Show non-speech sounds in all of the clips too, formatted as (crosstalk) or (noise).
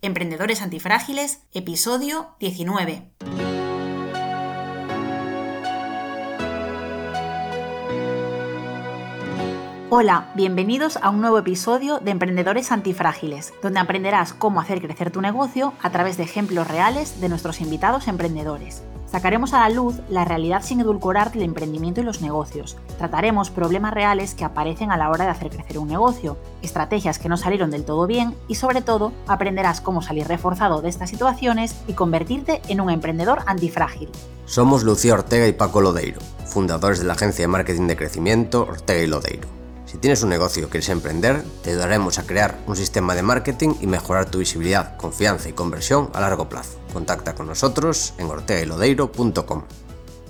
Emprendedores Antifrágiles, episodio 19. Hola, bienvenidos a un nuevo episodio de Emprendedores Antifrágiles, donde aprenderás cómo hacer crecer tu negocio a través de ejemplos reales de nuestros invitados emprendedores. Sacaremos a la luz la realidad sin edulcorar del emprendimiento y los negocios. Trataremos problemas reales que aparecen a la hora de hacer crecer un negocio, estrategias que no salieron del todo bien y sobre todo aprenderás cómo salir reforzado de estas situaciones y convertirte en un emprendedor antifrágil. Somos Lucía Ortega y Paco Lodeiro, fundadores de la agencia de marketing de crecimiento Ortega y Lodeiro. Si tienes un negocio y quieres emprender, te ayudaremos a crear un sistema de marketing y mejorar tu visibilidad, confianza y conversión a largo plazo. Contacta con nosotros en ortegailodeiro.com.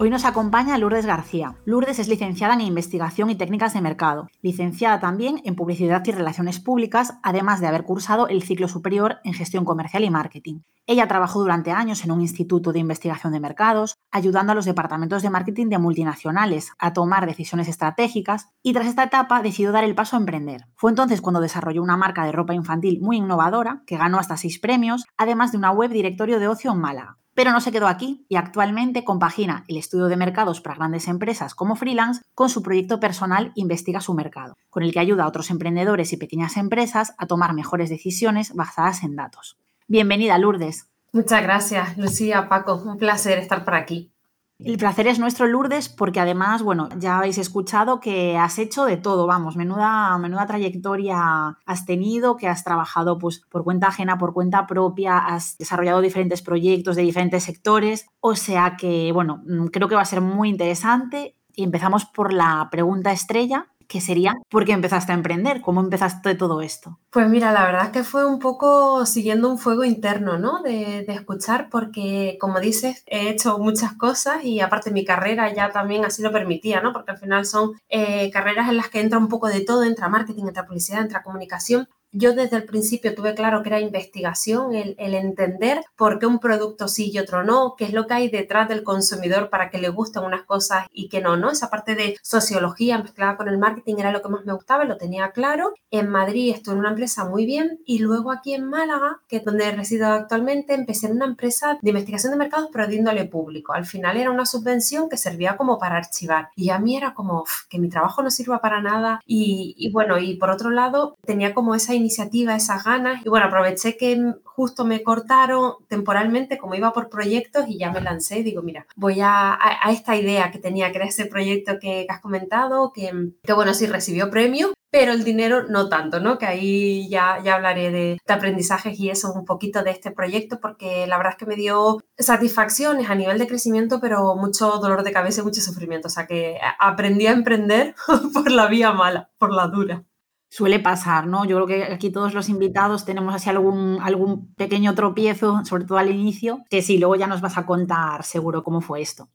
Hoy nos acompaña Lourdes García. Lourdes es licenciada en Investigación y Técnicas de Mercado, licenciada también en Publicidad y Relaciones Públicas, además de haber cursado el ciclo superior en Gestión Comercial y Marketing. Ella trabajó durante años en un instituto de investigación de mercados, ayudando a los departamentos de marketing de multinacionales a tomar decisiones estratégicas y tras esta etapa decidió dar el paso a emprender. Fue entonces cuando desarrolló una marca de ropa infantil muy innovadora que ganó hasta seis premios, además de una web directorio de ocio en Málaga. Pero no se quedó aquí y actualmente compagina el estudio de mercados para grandes empresas como freelance con su proyecto personal Investiga su mercado, con el que ayuda a otros emprendedores y pequeñas empresas a tomar mejores decisiones basadas en datos. Bienvenida, Lourdes. Muchas gracias, Lucía, Paco. Un placer estar por aquí. El placer es nuestro, Lourdes, porque además, bueno, ya habéis escuchado que has hecho de todo, vamos, menuda, menuda trayectoria has tenido, que has trabajado pues, por cuenta ajena, por cuenta propia, has desarrollado diferentes proyectos de diferentes sectores, o sea que, bueno, mm, creo que va a ser muy interesante. Y empezamos por la pregunta estrella, que sería ¿por qué empezaste a emprender? ¿Cómo empezaste todo esto? Pues mira, la verdad es que fue un poco siguiendo un fuego interno, ¿no? De, escuchar, porque como dices, he hecho muchas cosas y aparte mi carrera ya también así lo permitía, ¿no? Porque al final son eh, carreras en las que entra un poco de todo, entra marketing, entra publicidad, entra comunicación, yo desde el principio tuve claro que era investigación, el, entender por qué un producto sí y otro no, qué es lo que hay detrás del consumidor para que le gusten unas cosas y que no, ¿no? Esa parte de sociología mezclada con el marketing era lo que más me gustaba, lo tenía claro. En Madrid estuve en una empresa muy bien y luego aquí en Málaga, que es donde resido actualmente, empecé en una empresa de investigación de mercados pero de público. Al final era una subvención que servía como para archivar y a mí era como que mi trabajo no sirva para nada y, bueno, y por otro lado tenía como esa esas ganas. Y bueno, aproveché que justo me cortaron temporalmente, como iba por proyectos, y ya me lancé digo, mira, voy a, a, esta idea que tenía, que era ese proyecto que, has comentado, que, que bueno, sí recibió premio, pero el dinero no tanto, ¿no? Que ahí ya, ya hablaré de, de, aprendizajes y eso, un poquito de este proyecto, porque la verdad es que me dio satisfacciones a nivel de crecimiento, pero mucho dolor de cabeza y mucho sufrimiento. O sea que aprendí a emprender (laughs) por la vía mala, por la dura. Suele pasar, ¿no? Yo creo que aquí todos los invitados tenemos así algún, algún pequeño tropiezo, sobre todo al inicio, que sí, luego ya nos vas a contar seguro cómo fue esto.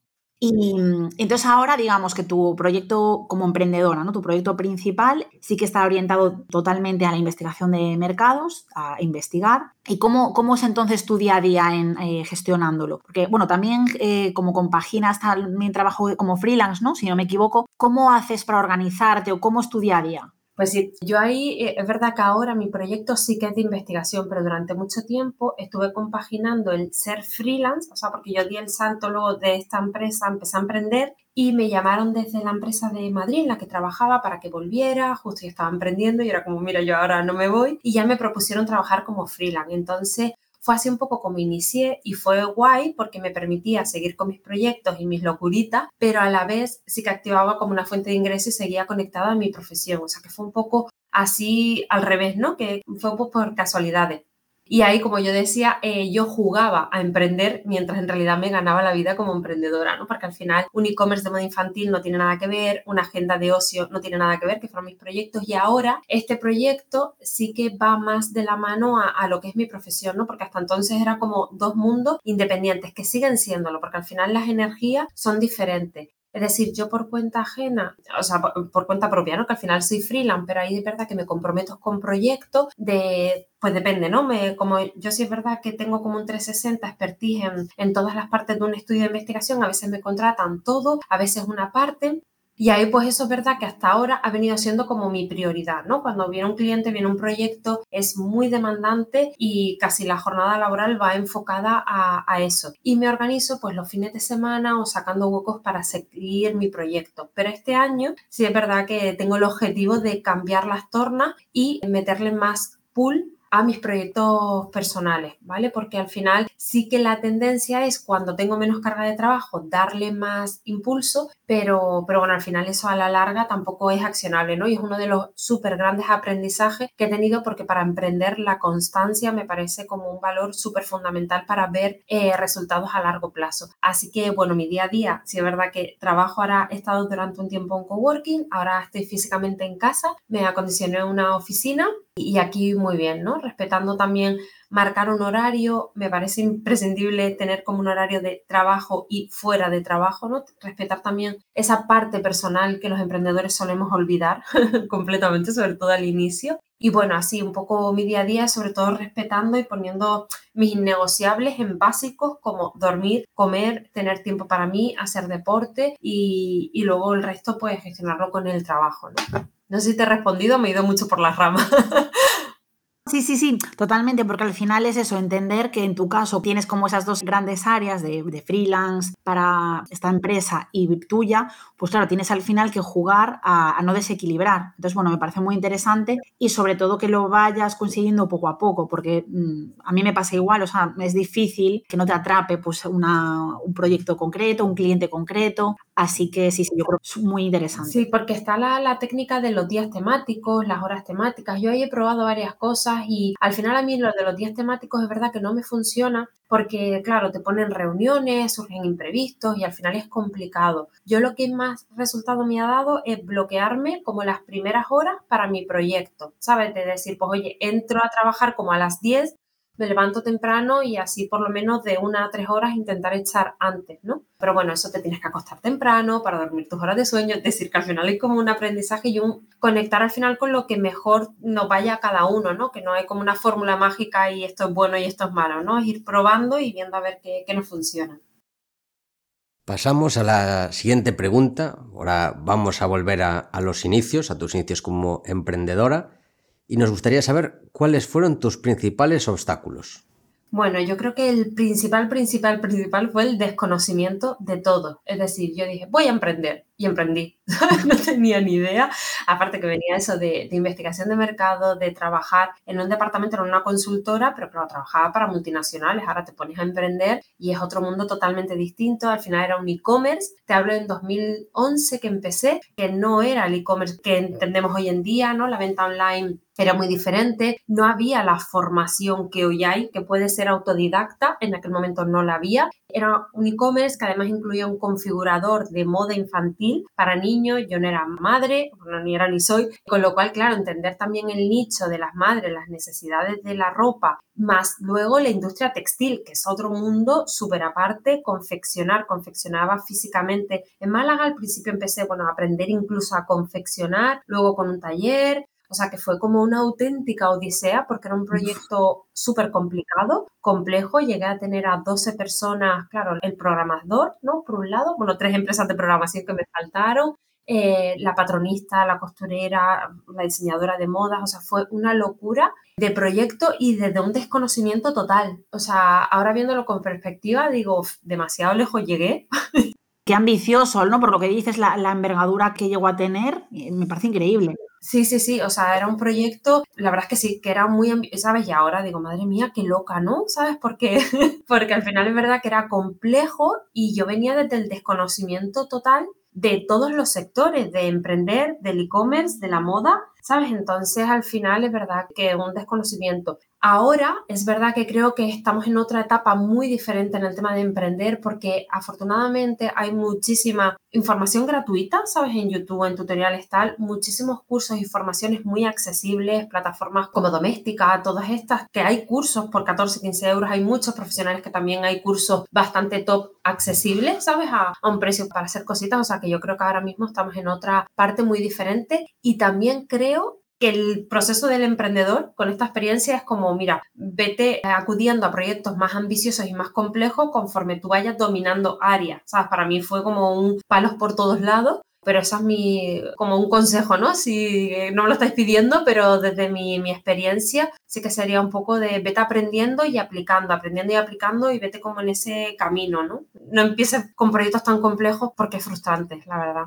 Y entonces ahora digamos que tu proyecto como emprendedora, ¿no? Tu proyecto principal sí que está orientado totalmente a la investigación de mercados, a investigar. ¿Y cómo, cómo es entonces tu día a día en, eh, gestionándolo? Porque, bueno, también eh, como compaginas también trabajo como freelance, ¿no? Si no me equivoco, ¿cómo haces para organizarte o cómo es tu día a día? Pues sí, yo ahí eh, es verdad que ahora mi proyecto sí que es de investigación, pero durante mucho tiempo estuve compaginando el ser freelance, o sea, porque yo di el salto luego de esta empresa, empecé a emprender y me llamaron desde la empresa de Madrid en la que trabajaba para que volviera, justo yo estaba emprendiendo y era como, mira, yo ahora no me voy y ya me propusieron trabajar como freelance. Entonces, fue así un poco como inicié y fue guay porque me permitía seguir con mis proyectos y mis locuritas, pero a la vez sí que activaba como una fuente de ingreso y seguía conectada a mi profesión. O sea que fue un poco así al revés, ¿no? Que fue un poco por casualidades. Y ahí, como yo decía, eh, yo jugaba a emprender mientras en realidad me ganaba la vida como emprendedora, ¿no? Porque al final un e-commerce de moda infantil no tiene nada que ver, una agenda de ocio no tiene nada que ver, que fueron mis proyectos. Y ahora este proyecto sí que va más de la mano a, a lo que es mi profesión, ¿no? Porque hasta entonces era como dos mundos independientes que siguen siéndolo, porque al final las energías son diferentes. Es decir, yo por cuenta ajena, o sea, por, cuenta propia, ¿no? Que al final soy freelance, pero ahí de verdad que me comprometo con proyectos de, pues depende, ¿no? Me, como yo sí es verdad que tengo como un 360 expertise en, en todas las partes de un estudio de investigación, a veces me contratan todo, a veces una parte, Y ahí pues eso es verdad que hasta ahora ha venido siendo como mi prioridad, ¿no? Cuando viene un cliente, viene un proyecto, es muy demandante y casi la jornada laboral va enfocada a, a eso. Y me organizo pues los fines de semana o sacando huecos para seguir mi proyecto. Pero este año sí es verdad que tengo el objetivo de cambiar las tornas y meterle más pool a mis proyectos personales, ¿vale? Porque al final sí que la tendencia es cuando tengo menos carga de trabajo darle más impulso, pero, pero bueno, al final eso a la larga tampoco es accionable, ¿no? Y es uno de los súper grandes aprendizajes que he tenido porque para emprender la constancia me parece como un valor súper fundamental para ver eh, resultados a largo plazo. Así que bueno, mi día a día, si es verdad que trabajo ahora, he estado durante un tiempo en coworking, ahora estoy físicamente en casa, me acondicioné una oficina y aquí muy bien, ¿no? Respetando también marcar un horario, me parece imprescindible tener como un horario de trabajo y fuera de trabajo, ¿no? Respetar también esa parte personal que los emprendedores solemos olvidar (laughs) completamente, sobre todo al inicio. Y bueno, así un poco mi día a día, sobre todo respetando y poniendo mis innegociables en básicos como dormir, comer, tener tiempo para mí, hacer deporte y, y luego el resto pues gestionarlo con el trabajo, ¿no? No sé si te he respondido, me he ido mucho por las ramas. (laughs) Sí, sí, sí, totalmente, porque al final es eso, entender que en tu caso tienes como esas dos grandes áreas de, freelance para esta empresa y tuya, pues claro, tienes al final que jugar a, no desequilibrar. Entonces, bueno, me parece muy interesante y sobre todo que lo vayas consiguiendo poco a poco, porque mm, a mí me pasa igual, o sea, es difícil que no te atrape pues un proyecto concreto, un cliente concreto, así que sí, sí, yo creo que es muy interesante. Sí, porque está la, la técnica de los días temáticos, las horas temáticas. Yo ahí he probado varias cosas y al final a mí lo de los días temáticos es verdad que no me funciona porque, claro, te ponen reuniones, surgen imprevistos y al final es complicado. Yo lo que más resultado me ha dado es bloquearme como las primeras horas para mi proyecto, ¿sabes? De decir, pues oye, entro a trabajar como a las 10 me levanto temprano y así por lo menos de una a tres horas intentar echar antes, ¿no? Pero bueno, eso te tienes que acostar temprano para dormir tus horas de sueño, es decir, que al final hay como un aprendizaje y un conectar al final con lo que mejor nos vaya a cada uno, ¿no? Que no hay como una fórmula mágica y esto es bueno y esto es malo, ¿no? Es ir probando y viendo a ver qué, qué nos funciona. Pasamos a la siguiente pregunta. Ahora vamos a volver a los inicios, a tus inicios como emprendedora y nos gustaría saber cuáles fueron tus principales obstáculos. Bueno, yo creo que el principal, principal, principal fue el desconocimiento de todo. Es decir, yo dije, voy a emprender y emprendí. (laughs) no tenía ni idea. Aparte que venía eso de, investigación de mercado, de trabajar en un departamento, en una consultora, pero claro, trabajaba para multinacionales. Ahora te pones a emprender y es otro mundo totalmente distinto. Al final era un e-commerce. Te hablo en 2011 que empecé, que no era el e-commerce que entendemos hoy en día, ¿no? La venta online era muy diferente, no había la formación que hoy hay, que puede ser autodidacta, en aquel momento no la había. Era un e-commerce que además incluía un configurador de moda infantil para niños, yo no era madre, no, ni era ni soy, con lo cual, claro, entender también el nicho de las madres, las necesidades de la ropa, más luego la industria textil, que es otro mundo súper aparte, confeccionar, confeccionaba físicamente. En Málaga al principio empecé, bueno, a aprender incluso a confeccionar, luego con un taller, o sea que fue como una auténtica odisea porque era un proyecto súper complicado, complejo. Llegué a tener a 12 personas, claro, el programador, ¿no? Por un lado, bueno, tres empresas de programación que me faltaron, eh, la patronista, la costurera, la diseñadora de modas, o sea, fue una locura de proyecto y desde un desconocimiento total. O sea, ahora viéndolo con perspectiva, digo, demasiado lejos llegué. (laughs) Qué ambicioso, ¿no? Por lo que dices, la, la envergadura que llegó a tener, eh, me parece increíble. Sí, sí, sí, o sea, era un proyecto, la verdad es que sí, que era muy, ¿sabes? Y ahora digo, madre mía, qué loca, ¿no? ¿Sabes por qué? (laughs) Porque al final es verdad que era complejo y yo venía desde el desconocimiento total de todos los sectores, de emprender, del e-commerce, de la moda, ¿sabes? Entonces al final es verdad que un desconocimiento. Ahora es verdad que creo que estamos en otra etapa muy diferente en el tema de emprender porque afortunadamente hay muchísima información gratuita, ¿sabes? En YouTube, en tutoriales tal, muchísimos cursos y formaciones muy accesibles, plataformas como Doméstica, todas estas, que hay cursos por 14, 15 euros, hay muchos profesionales que también hay cursos bastante top accesibles, ¿sabes? A, a un precio para hacer cositas, o sea que yo creo que ahora mismo estamos en otra parte muy diferente y también creo el proceso del emprendedor con esta experiencia es como, mira, vete acudiendo a proyectos más ambiciosos y más complejos conforme tú vayas dominando áreas, ¿sabes? Para mí fue como un palos por todos lados Pero eso es mi, como un consejo, ¿no? Si no me lo estáis pidiendo, pero desde mi, mi experiencia sí que sería un poco de vete aprendiendo y aplicando, aprendiendo y aplicando y vete como en ese camino, ¿no? No empieces con proyectos tan complejos porque es frustrante, la verdad.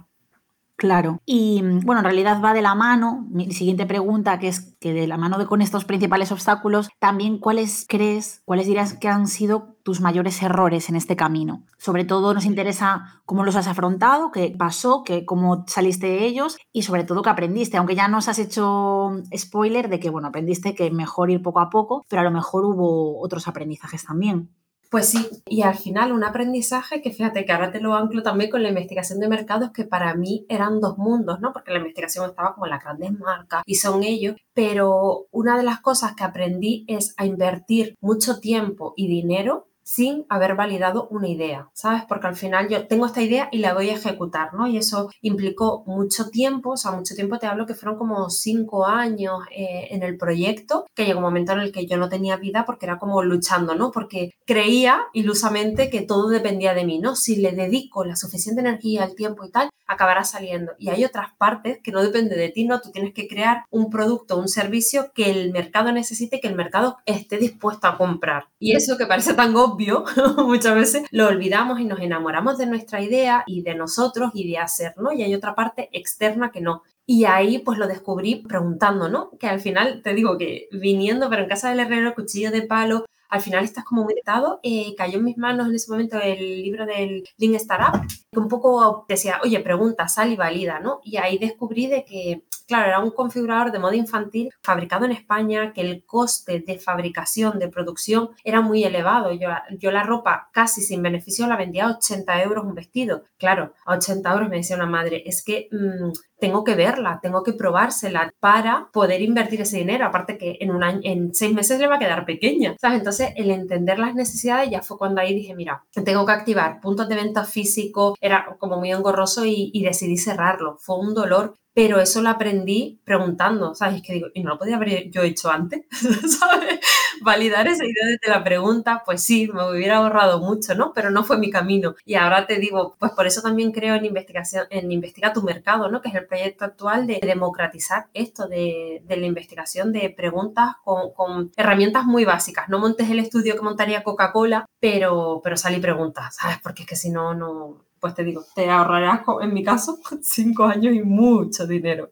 Claro. Y bueno, en realidad va de la mano. Mi siguiente pregunta, que es que de la mano de con estos principales obstáculos, también cuáles crees, cuáles dirías que han sido tus mayores errores en este camino. Sobre todo nos interesa cómo los has afrontado, qué pasó, que, cómo saliste de ellos y sobre todo qué aprendiste, aunque ya nos has hecho spoiler de que bueno, aprendiste que mejor ir poco a poco, pero a lo mejor hubo otros aprendizajes también. Pues sí, y al final un aprendizaje que fíjate que ahora te lo anclo también con la investigación de mercados que para mí eran dos mundos, ¿no? Porque la investigación estaba como en las grandes marcas y son ellos, pero una de las cosas que aprendí es a invertir mucho tiempo y dinero sin haber validado una idea, ¿sabes? Porque al final yo tengo esta idea y la voy a ejecutar, ¿no? Y eso implicó mucho tiempo, o sea, mucho tiempo te hablo que fueron como cinco años eh, en el proyecto, que llegó un momento en el que yo no tenía vida porque era como luchando, ¿no? Porque creía ilusamente que todo dependía de mí, ¿no? Si le dedico la suficiente energía, el tiempo y tal, acabará saliendo. Y hay otras partes que no depende de ti, ¿no? Tú tienes que crear un producto, un servicio que el mercado necesite, que el mercado esté dispuesto a comprar. Y eso que parece tan obvio, (laughs) muchas veces lo olvidamos y nos enamoramos de nuestra idea y de nosotros y de hacer, ¿no? Y hay otra parte externa que no. Y ahí pues lo descubrí preguntando, ¿no? Que al final te digo que viniendo, pero en casa del herrero, cuchillo de palo, al final estás como muy eh, cayó en mis manos en ese momento el libro del Lean Startup, que un poco decía, oye, pregunta, sal y valida, ¿no? Y ahí descubrí de que claro, era un configurador de modo infantil fabricado en España, que el coste de fabricación, de producción, era muy elevado. Yo, yo la ropa casi sin beneficio la vendía a 80 euros un vestido. Claro, a 80 euros me decía una madre, es que mm, tengo que verla, tengo que probársela para poder invertir ese dinero. Aparte que en, un año, en seis meses le va a quedar pequeña. ¿sabes? Entonces, el entender las necesidades ya fue cuando ahí dije, mira, tengo que activar puntos de venta físico, era como muy engorroso y, y decidí cerrarlo. Fue un dolor pero eso lo aprendí preguntando, ¿sabes? Que digo, ¿y no lo podía haber yo hecho antes? (laughs) ¿Sabes? Validar esa idea desde la pregunta, pues sí, me hubiera ahorrado mucho, ¿no? Pero no fue mi camino. Y ahora te digo, pues por eso también creo en investigación, en Investiga tu Mercado, ¿no? Que es el proyecto actual de democratizar esto de, de la investigación de preguntas con, con, herramientas muy básicas. No montes el estudio que montaría Coca-Cola, pero, pero sal y preguntas, ¿sabes? Porque es que si no, no, pues te digo, te ahorrarás, en mi caso, (laughs) cinco años y mucho dinero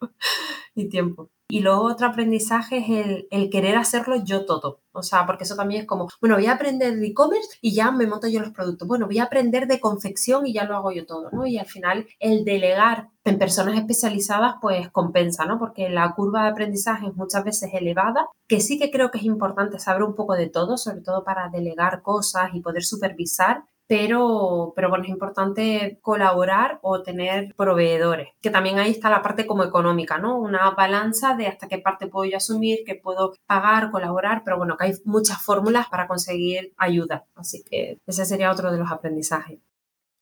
y tiempo. Y luego otro aprendizaje es el, querer hacerlo yo todo. O sea, porque eso también es como, bueno, voy a aprender de e-commerce y ya me monto yo los productos. Bueno, voy a aprender de confección y ya lo hago yo todo, ¿no? Y al final el delegar en personas especializadas pues compensa, ¿no? Porque la curva de aprendizaje es muchas veces elevada, que sí que creo que es importante saber un poco de todo, sobre todo para delegar cosas y poder supervisar, pero, pero bueno, es importante colaborar o tener proveedores, que también ahí está la parte como económica, ¿no? Una balanza de hasta qué parte puedo yo asumir, que puedo pagar, colaborar, pero bueno, que hay muchas fórmulas para conseguir ayuda, así que ese sería otro de los aprendizajes.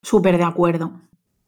Súper de acuerdo.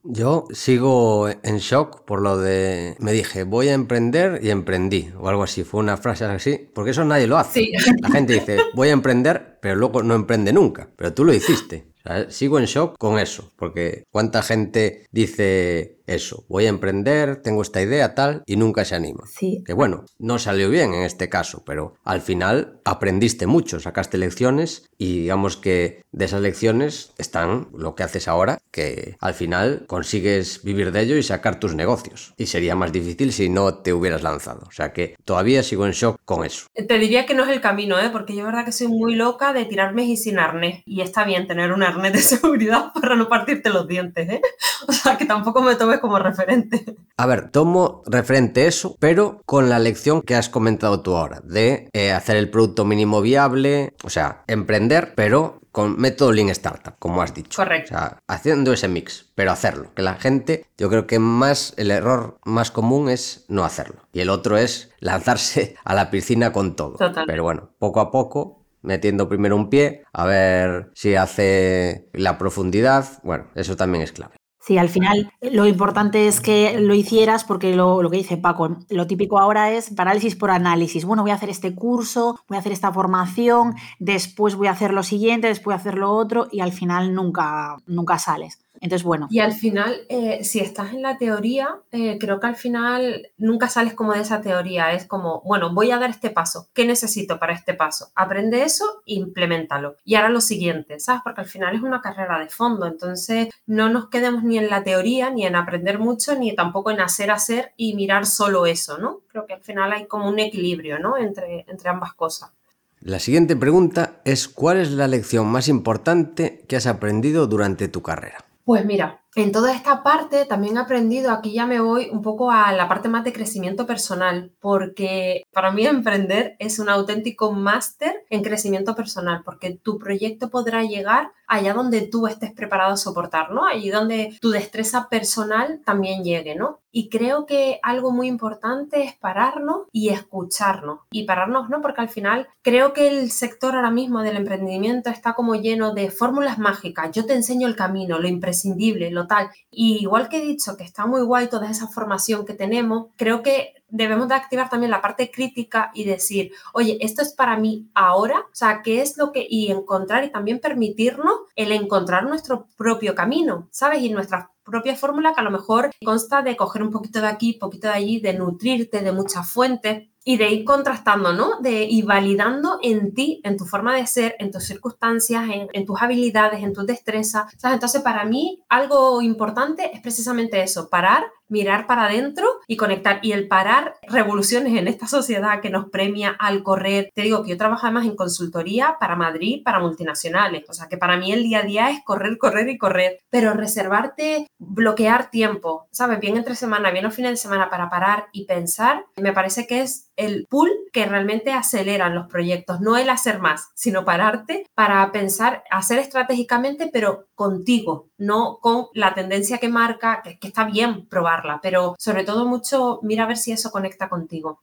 Yo sigo en shock por lo de. Me dije, voy a emprender y emprendí, o algo así. Fue una frase así, porque eso nadie lo hace. La gente dice, voy a emprender, pero luego no emprende nunca. Pero tú lo hiciste. Sigo en shock con eso, porque cuánta gente dice eso, voy a emprender, tengo esta idea tal, y nunca se anima. Sí. Que bueno, no salió bien en este caso, pero al final aprendiste mucho, sacaste lecciones y digamos que de esas lecciones están lo que haces ahora, que al final consigues vivir de ello y sacar tus negocios. Y sería más difícil si no te hubieras lanzado. O sea que todavía sigo en shock con eso. Te diría que no es el camino, ¿eh? porque yo verdad que soy muy loca de tirarme y sin arnés. Y está bien tener un arnés de (laughs) seguridad para no partirte los dientes. ¿eh? (laughs) O sea que tampoco me tomes como referente. A ver, tomo referente eso, pero con la lección que has comentado tú ahora, de eh, hacer el producto mínimo viable, o sea, emprender, pero con método Lean Startup, como has dicho. Correcto. O sea, haciendo ese mix, pero hacerlo. Que la gente, yo creo que más, el error más común es no hacerlo. Y el otro es lanzarse (laughs) a la piscina con todo. Total. Pero bueno, poco a poco metiendo primero un pie, a ver si hace la profundidad. Bueno, eso también es clave. Sí, al final lo importante es que lo hicieras porque lo, que dice Paco, lo típico ahora es parálisis por análisis. Bueno, voy a hacer este curso, voy a hacer esta formación, después voy a hacer lo siguiente, después voy a hacer lo otro y al final nunca, nunca sales. Entonces, bueno. Y al final, eh, si estás en la teoría, eh, creo que al final nunca sales como de esa teoría. Es como, bueno, voy a dar este paso. ¿Qué necesito para este paso? Aprende eso e implementalo. Y ahora lo siguiente, ¿sabes? Porque al final es una carrera de fondo. Entonces, no nos quedemos ni en la teoría, ni en aprender mucho, ni tampoco en hacer, hacer y mirar solo eso, ¿no? Creo que al final hay como un equilibrio, ¿no? Entre, entre ambas cosas. La siguiente pregunta es ¿cuál es la lección más importante que has aprendido durante tu carrera? Pues mira, en toda esta parte también he aprendido, aquí ya me voy un poco a la parte más de crecimiento personal, porque para mí emprender es un auténtico máster en crecimiento personal, porque tu proyecto podrá llegar allá donde tú estés preparado a soportar, ¿no? Allí donde tu destreza personal también llegue, ¿no? Y creo que algo muy importante es pararnos y escucharnos. Y pararnos, ¿no? Porque al final creo que el sector ahora mismo del emprendimiento está como lleno de fórmulas mágicas. Yo te enseño el camino, lo imprescindible, lo tal. Y igual que he dicho que está muy guay toda esa formación que tenemos, creo que debemos de activar también la parte crítica y decir, oye, esto es para mí ahora, o sea, ¿qué es lo que, y encontrar y también permitirnos el encontrar nuestro propio camino, ¿sabes? Y nuestra propia fórmula que a lo mejor consta de coger un poquito de aquí, poquito de allí, de nutrirte de muchas fuentes y de ir contrastando, ¿no? De, y validando en ti, en tu forma de ser, en tus circunstancias, en, tus habilidades, en tus destrezas. Entonces, para mí, algo importante es precisamente eso, parar mirar para adentro y conectar. Y el parar revoluciones en esta sociedad que nos premia al correr. Te digo que yo trabajo además en consultoría para Madrid, para multinacionales. O sea que para mí el día a día es correr, correr y correr. Pero reservarte, bloquear tiempo, ¿sabes? Bien entre semana, bien los fines de semana para parar y pensar, me parece que es el pull que realmente aceleran los proyectos, no el hacer más, sino pararte para pensar, hacer estratégicamente, pero contigo, no con la tendencia que marca, que, que está bien pero sobre todo mucho, mira a ver si eso conecta contigo.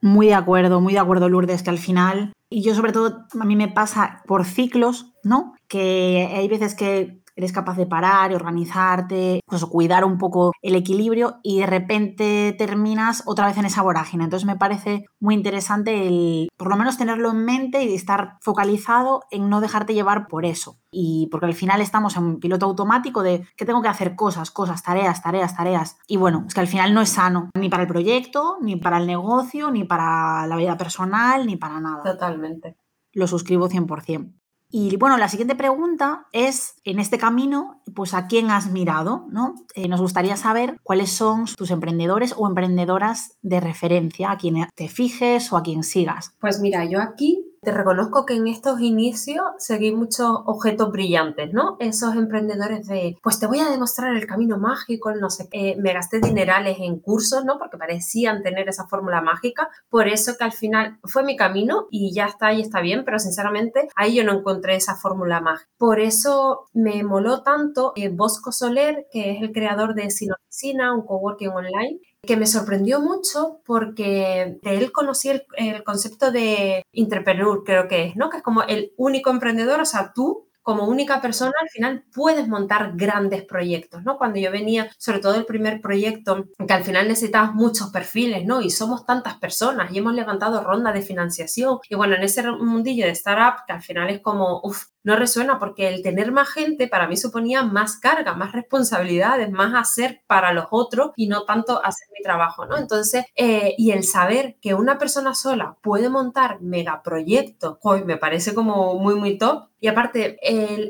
Muy de acuerdo, muy de acuerdo, Lourdes, que al final, y yo sobre todo, a mí me pasa por ciclos, ¿no? Que hay veces que eres capaz de parar y organizarte, pues cuidar un poco el equilibrio y de repente terminas otra vez en esa vorágine. Entonces me parece muy interesante el por lo menos tenerlo en mente y estar focalizado en no dejarte llevar por eso. Y porque al final estamos en un piloto automático de que tengo que hacer cosas, cosas, tareas, tareas, tareas. Y bueno, es que al final no es sano ni para el proyecto, ni para el negocio, ni para la vida personal, ni para nada. Totalmente. Lo suscribo 100%. Y bueno, la siguiente pregunta es, en este camino, pues a quién has mirado, ¿no? Eh, nos gustaría saber cuáles son tus emprendedores o emprendedoras de referencia, a quien te fijes o a quien sigas. Pues mira, yo aquí te reconozco que en estos inicios seguí muchos objetos brillantes, ¿no? Esos emprendedores de, pues te voy a demostrar el camino mágico, no sé qué. Me gasté dinerales en cursos, ¿no? Porque parecían tener esa fórmula mágica. Por eso que al final fue mi camino y ya está, y está bien, pero sinceramente ahí yo no encontré esa fórmula mágica. Por eso me moló tanto eh, Bosco Soler, que es el creador de Sin Oficina, un coworking online, que me sorprendió mucho porque de él conocí el, concepto de entrepreneur, creo que es, ¿no? Que es como el único emprendedor, o sea, tú como única persona al final puedes montar grandes proyectos, ¿no? Cuando yo venía, sobre todo el primer proyecto, que al final necesitabas muchos perfiles, ¿no? Y somos tantas personas y hemos levantado rondas de financiación. Y bueno, en ese mundillo de startup, que al final es como, uff, no resuena porque el tener más gente para mí suponía más carga, más responsabilidades, más hacer para los otros y no tanto hacer mi trabajo, ¿no? Entonces, eh, y el saber que una persona sola puede montar megaproyectos, hoy me parece como muy, muy top. Y aparte,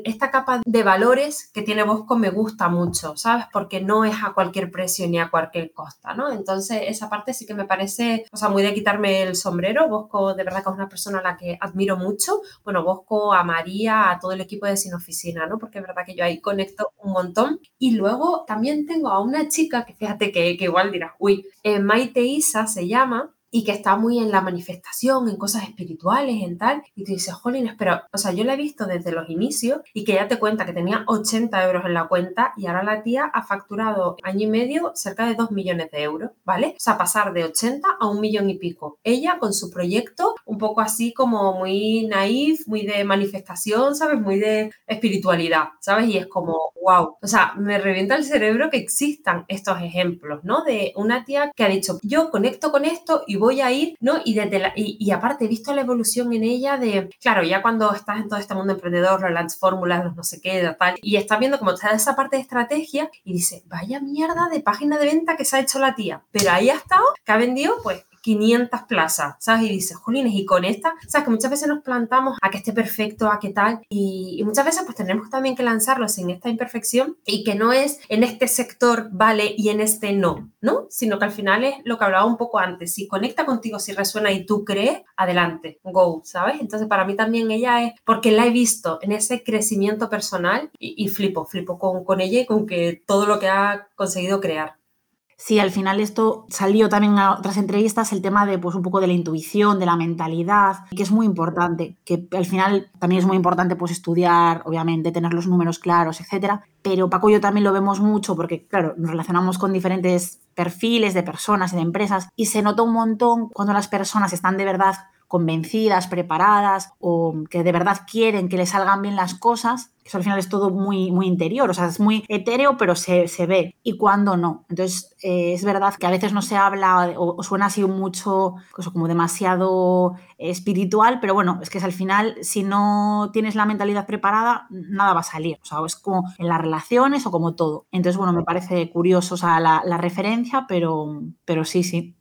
esta capa de valores que tiene Bosco me gusta mucho, ¿sabes? Porque no es a cualquier precio ni a cualquier costa, ¿no? Entonces, esa parte sí que me parece, o sea, muy de quitarme el sombrero. Bosco, de verdad que es una persona a la que admiro mucho. Bueno, Bosco, a María, a todo el equipo de Sin Oficina, ¿no? Porque es verdad que yo ahí conecto un montón. Y luego también tengo a una chica que fíjate que, que igual dirás, uy, eh, Maite Isa se llama, y que está muy en la manifestación, en cosas espirituales, en tal, y tú dices, jolines, pero, o sea, yo la he visto desde los inicios y que ya te cuenta que tenía 80 euros en la cuenta y ahora la tía ha facturado año y medio cerca de 2 millones de euros, ¿vale? O sea, pasar de 80 a un millón y pico. Ella con su proyecto, un poco así como muy naif, muy de manifestación, ¿sabes? Muy de espiritualidad, ¿sabes? Y es como, wow, o sea, me revienta el cerebro que existan estos ejemplos, ¿no? De una tía que ha dicho, yo conecto con esto y voy a ir, ¿no? Y, desde la, y, aparte he visto la evolución en ella de, claro, ya cuando estás en todo este mundo emprendedor, los las fórmulas, los no sé qué, tal, y estás viendo cómo está esa parte de estrategia y dices, vaya mierda de página de venta que se ha hecho la tía, pero ahí ha estado, que ha vendido, pues 500 plazas, ¿sabes? Y dices, jolines, y con esta, ¿sabes? Que muchas veces nos plantamos a que esté perfecto, a qué tal, y, muchas veces pues tenemos también que lanzarlo sin esta imperfección y que no es en este sector vale y en este no, ¿no? Sino que al final es lo que hablaba un poco antes, si conecta contigo, si resuena y tú crees, adelante, go, ¿sabes? Entonces para mí también ella es, porque la he visto en ese crecimiento personal y, flipo, flipo con, con ella y con que todo lo que ha conseguido crear. Sí, al final esto salió también a otras entrevistas, el tema de pues un poco de la intuición, de la mentalidad, que es muy importante, que al final también es muy importante pues estudiar, obviamente, tener los números claros, etcétera, pero Paco y yo también lo vemos mucho porque, claro, nos relacionamos con diferentes perfiles de personas y de empresas y se nota un montón cuando las personas están de verdad convencidas, preparadas o que de verdad quieren que les salgan bien las cosas, eso al final es todo muy, muy interior, o sea, es muy etéreo, pero se, ve. Y cuando no. Entonces, eh, es verdad que a veces no se habla o, suena así mucho, como demasiado espiritual, pero bueno, es que es al final, si no tienes la mentalidad preparada, nada va a salir. O sea, es como en las relaciones o como todo. Entonces, bueno, me parece curioso la, la referencia, pero, pero sí, sí.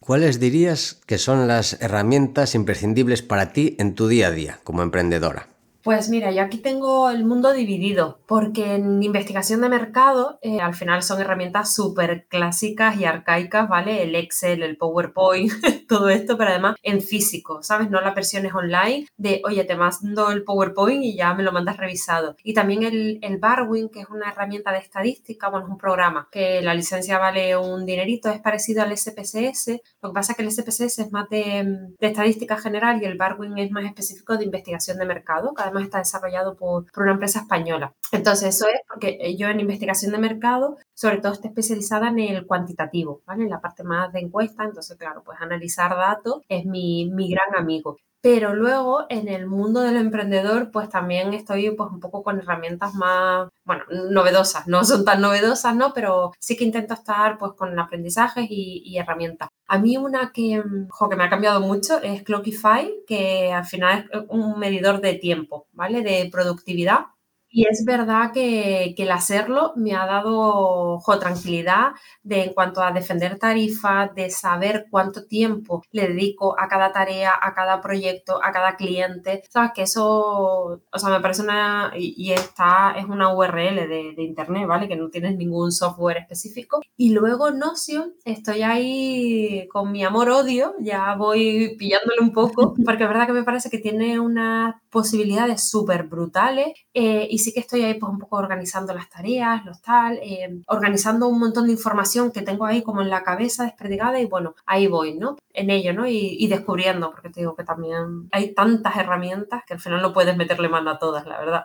¿Cuáles dirías que son las herramientas imprescindibles para ti en tu día a día como emprendedora? Pues mira, yo aquí tengo el mundo dividido, porque en investigación de mercado eh, al final son herramientas súper clásicas y arcaicas, ¿vale? El Excel, el PowerPoint, (laughs) todo esto, pero además en físico, ¿sabes? No las versiones online de, oye, te mando el PowerPoint y ya me lo mandas revisado. Y también el, el Barwin, que es una herramienta de estadística, bueno, es un programa que la licencia vale un dinerito, es parecido al SPSS, lo que pasa es que el SPSS es más de, de estadística general y el Barwin es más específico de investigación de mercado. Cada está desarrollado por, una empresa española. Entonces, eso es porque yo en investigación de mercado, sobre todo, estoy especializada en el cuantitativo, ¿vale? En la parte más de encuesta. Entonces, claro, pues analizar datos es mi, mi gran amigo. Pero luego en el mundo del emprendedor, pues también estoy pues un poco con herramientas más, bueno, novedosas, no son tan novedosas, ¿no? Pero sí que intento estar pues con aprendizajes y, herramientas. A mí una que, que me ha cambiado mucho es Clockify, que al final es un medidor de tiempo, ¿vale? De productividad y es verdad que, el hacerlo me ha dado tranquilidad de, en cuanto a defender tarifas, de saber cuánto tiempo le dedico a cada tarea, a cada proyecto, a cada cliente. Sabes que eso, o sea, me parece una, y, está, es una URL de, de, internet, ¿vale? Que no tienes ningún software específico. Y luego Notion, estoy ahí con mi amor-odio, ya voy pillándole un poco, porque es verdad que me parece que tiene unas posibilidades súper brutales eh, y sí que estoy ahí pues un poco organizando las tareas, los tal, eh, organizando un montón de información que tengo ahí como en la cabeza desperdigada y bueno, ahí voy, ¿no? En ello, ¿no? Y, descubriendo, porque te digo que también hay tantas herramientas que al final no puedes meterle mano a todas, la verdad.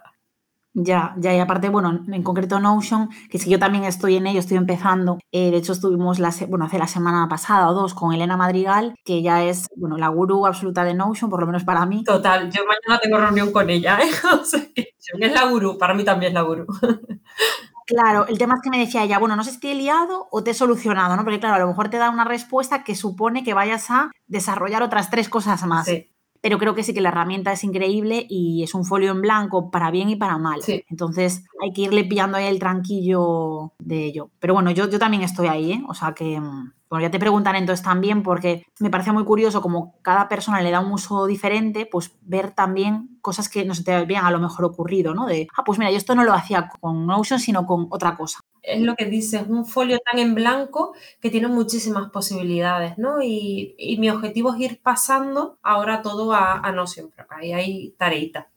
Ya, ya, y aparte, bueno, en concreto Notion, que si yo también estoy en ello, estoy empezando. Eh, de hecho, estuvimos la, bueno, hace la semana pasada o dos con Elena Madrigal, que ya es, bueno, la gurú absoluta de Notion, por lo menos para mí. Total, yo mañana tengo reunión con ella, ¿eh? (laughs) O sea, es la gurú, para mí también es la gurú. (laughs) Claro, el tema es que me decía ella, bueno, no sé si te he liado o te he solucionado, ¿no? Porque claro, a lo mejor te da una respuesta que supone que vayas a desarrollar otras tres cosas más. Sí pero creo que sí que la herramienta es increíble y es un folio en blanco para bien y para mal. Entonces hay que irle pillando ahí el tranquillo de ello. Pero bueno, yo, yo también estoy ahí, ¿eh? O sea que, mm, bueno, ya te preguntan entonces también porque me parece muy curioso como cada persona le da un uso diferente, pues ver también cosas que no se te habían a lo mejor ocurrido, ¿no? De, ah, pues mira, yo esto no lo hacía con Notion, sino con otra cosa es lo que dices, un folio tan en blanco que tiene muchísimas posibilidades, ¿no? Y, mi objetivo es ir pasando ahora todo a, a Notion, pero ahí hay tareita.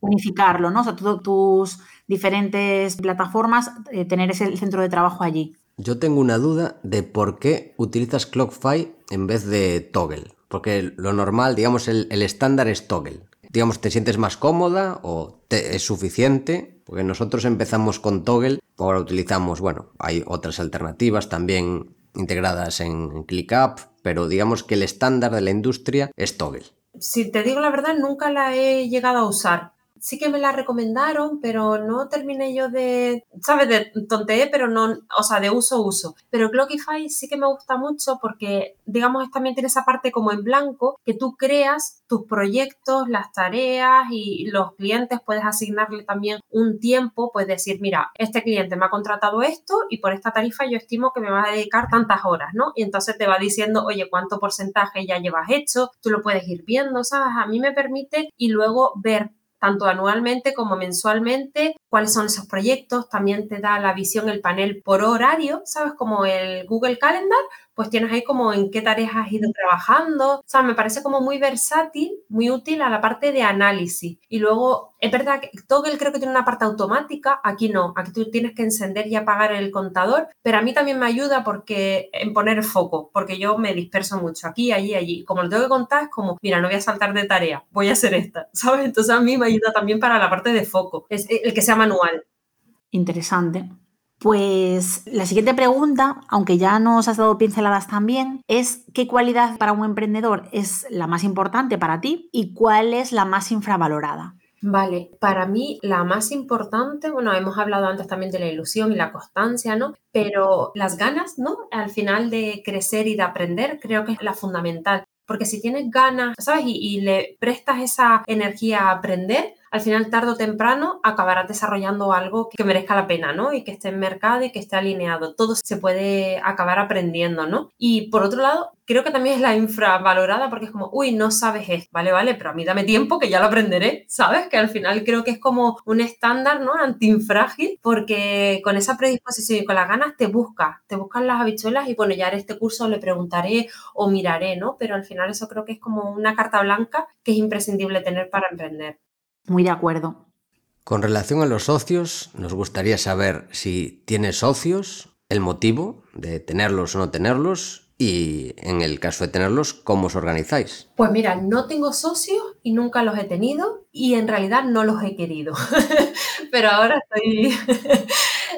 Unificarlo, ¿no? O sea, todas tus diferentes plataformas, eh, tener ese centro de trabajo allí. Yo tengo una duda de por qué utilizas ClockFi en vez de Toggle. Porque lo normal, digamos, el, estándar es Toggle. Digamos, ¿te sientes más cómoda o es suficiente? Porque nosotros empezamos con Toggle Ahora utilizamos, bueno, hay otras alternativas también integradas en ClickUp, pero digamos que el estándar de la industria es Toggle. Si te digo la verdad, nunca la he llegado a usar sí que me la recomendaron, pero no terminé yo de, ¿sabes? De tonteé, pero no, o sea, de uso, uso. Pero Clockify sí que me gusta mucho porque, digamos, también tiene esa parte como en blanco, que tú creas tus proyectos, las tareas y los clientes puedes asignarle también un tiempo, puedes decir, mira, este cliente me ha contratado esto y por esta tarifa yo estimo que me va a dedicar tantas horas, ¿no? Y entonces te va diciendo, oye, ¿cuánto porcentaje ya llevas hecho? Tú lo puedes ir viendo, ¿sabes? A mí me permite y luego ver tanto anualmente como mensualmente, cuáles son esos proyectos, también te da la visión el panel por horario, ¿sabes? Como el Google Calendar, pues tienes ahí como en qué tareas has ido trabajando. O sea, me parece como muy versátil, muy útil a la parte de análisis. Y luego, es verdad que Toggle creo que tiene una parte automática, aquí no, aquí tú tienes que encender y apagar el contador, pero a mí también me ayuda porque en poner foco, porque yo me disperso mucho aquí, allí, allí. Como lo tengo que contar, es como, mira, no voy a saltar de tarea, voy a hacer esta, (laughs) ¿sabes? Entonces a mí me ayuda también para la parte de foco, es el que sea manual. Interesante. Pues la siguiente pregunta, aunque ya nos has dado pinceladas también, es ¿qué cualidad para un emprendedor es la más importante para ti y cuál es la más infravalorada? Vale, para mí la más importante, bueno, hemos hablado antes también de la ilusión y la constancia, ¿no? Pero las ganas, ¿no? Al final de crecer y de aprender, creo que es la fundamental. Porque si tienes ganas, ¿sabes? Y, y le prestas esa energía a aprender, al final, tarde o temprano, acabarás desarrollando algo que merezca la pena, ¿no? Y que esté en mercado y que esté alineado. Todo se puede acabar aprendiendo, ¿no? Y por otro lado, creo que también es la infravalorada porque es como, uy, no sabes esto, vale, vale, pero a mí dame tiempo que ya lo aprenderé, ¿sabes? Que al final creo que es como un estándar, ¿no? Antiinfrágil, porque con esa predisposición y con las ganas te buscas, te buscan las habichuelas y bueno, ya en este curso le preguntaré o miraré, ¿no? Pero al final eso creo que es como una carta blanca que es imprescindible tener para emprender. Muy de acuerdo. Con relación a los socios, nos gustaría saber si tienes socios, el motivo de tenerlos o no tenerlos y en el caso de tenerlos, ¿cómo os organizáis? Pues mira, no tengo socios y nunca los he tenido y en realidad no los he querido. (laughs) Pero ahora estoy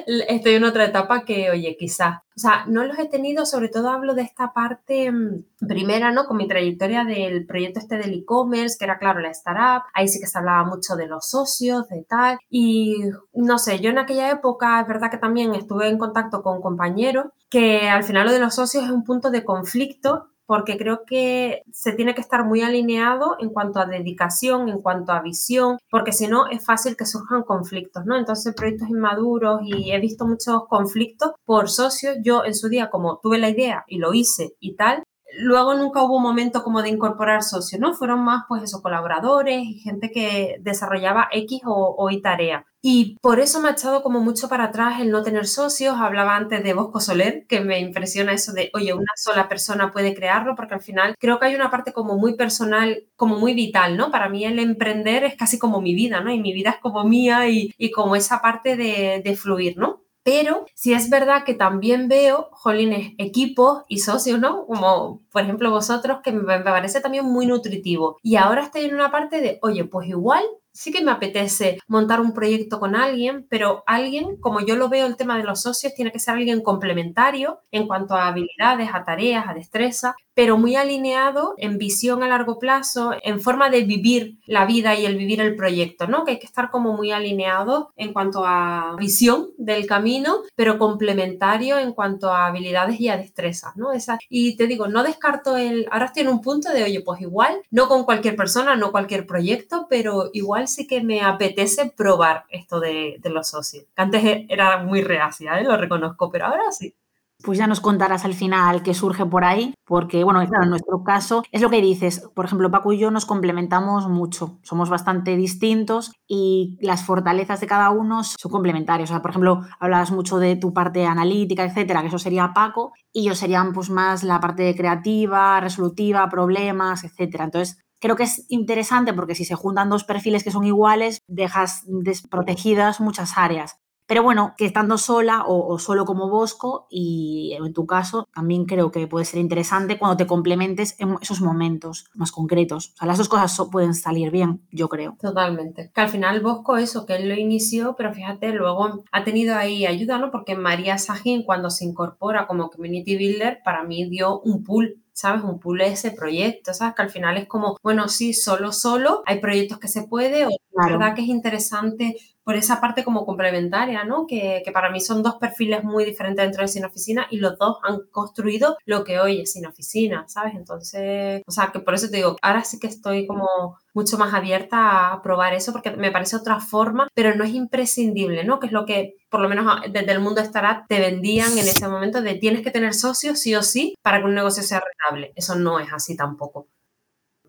estoy en otra etapa que, oye, quizás. O sea, no los he tenido, sobre todo hablo de esta parte mm, primera, ¿no? Con mi trayectoria del proyecto este del e-commerce, que era, claro, la startup. Ahí sí que se hablaba mucho de los socios, de tal. Y no sé, yo en aquella época, es verdad que también estuve en contacto con compañeros que al final lo de los socios es un punto de conflicto porque creo que se tiene que estar muy alineado en cuanto a dedicación, en cuanto a visión, porque si no es fácil que surjan conflictos, ¿no? Entonces, proyectos inmaduros y he visto muchos conflictos por socios. Yo en su día, como tuve la idea y lo hice y tal, luego nunca hubo un momento como de incorporar socios, ¿no? Fueron más, pues, esos colaboradores gente que desarrollaba X o, o Y tarea. Y por eso me ha echado como mucho para atrás el no tener socios. Hablaba antes de Bosco Soler, que me impresiona eso de, oye, una sola persona puede crearlo, porque al final creo que hay una parte como muy personal, como muy vital, ¿no? Para mí el emprender es casi como mi vida, ¿no? Y mi vida es como mía y, y como esa parte de, de fluir, ¿no? Pero si es verdad que también veo, jolines, equipos y socios, ¿no? Como por ejemplo vosotros, que me parece también muy nutritivo. Y ahora estoy en una parte de, oye, pues igual sí que me apetece montar un proyecto con alguien, pero alguien, como yo lo veo el tema de los socios, tiene que ser alguien complementario en cuanto a habilidades, a tareas, a destreza, pero muy alineado en visión a largo plazo, en forma de vivir la vida y el vivir el proyecto, ¿no? Que hay que estar como muy alineado en cuanto a visión del camino, pero complementario en cuanto a habilidades y a destrezas, ¿no? Y te digo, no descarto el, ahora estoy en un punto de, oye, pues igual, no con cualquier persona, no cualquier proyecto, pero igual sí que me apetece probar esto de, de los socios. Antes era muy reacia, ¿eh? lo reconozco, pero ahora sí. Pues ya nos contarás al final qué surge por ahí, porque bueno, claro, en nuestro caso es lo que dices, por ejemplo, Paco y yo nos complementamos mucho, somos bastante distintos y las fortalezas de cada uno son complementarias. O sea, por ejemplo, hablabas mucho de tu parte analítica, etcétera, que eso sería Paco, y yo serían pues más la parte creativa, resolutiva, problemas, etcétera. Entonces, creo que es interesante porque si se juntan dos perfiles que son iguales, dejas desprotegidas muchas áreas. Pero bueno, que estando sola o, solo como Bosco, y en tu caso, también creo que puede ser interesante cuando te complementes en esos momentos más concretos. O sea, las dos cosas pueden salir bien, yo creo. Totalmente. Que al final Bosco, eso, que él lo inició, pero fíjate, luego ha tenido ahí ayuda, ¿no? Porque María Sajín, cuando se incorpora como Community Builder, para mí dio un pull ¿sabes? Un pool ese proyecto, ¿sabes? Que al final es como, bueno, sí, solo, solo, hay proyectos que se puede, o la verdad que es interesante por esa parte como complementaria, ¿no? Que, que, para mí son dos perfiles muy diferentes dentro de Sin Oficina y los dos han construido lo que hoy es Sin Oficina, ¿sabes? Entonces, o sea, que por eso te digo, ahora sí que estoy como mucho más abierta a probar eso porque me parece otra forma, pero no es imprescindible, ¿no? Que es lo que por lo menos desde el mundo startup te vendían en ese momento de tienes que tener socios sí o sí para que un negocio sea rentable. Eso no es así tampoco.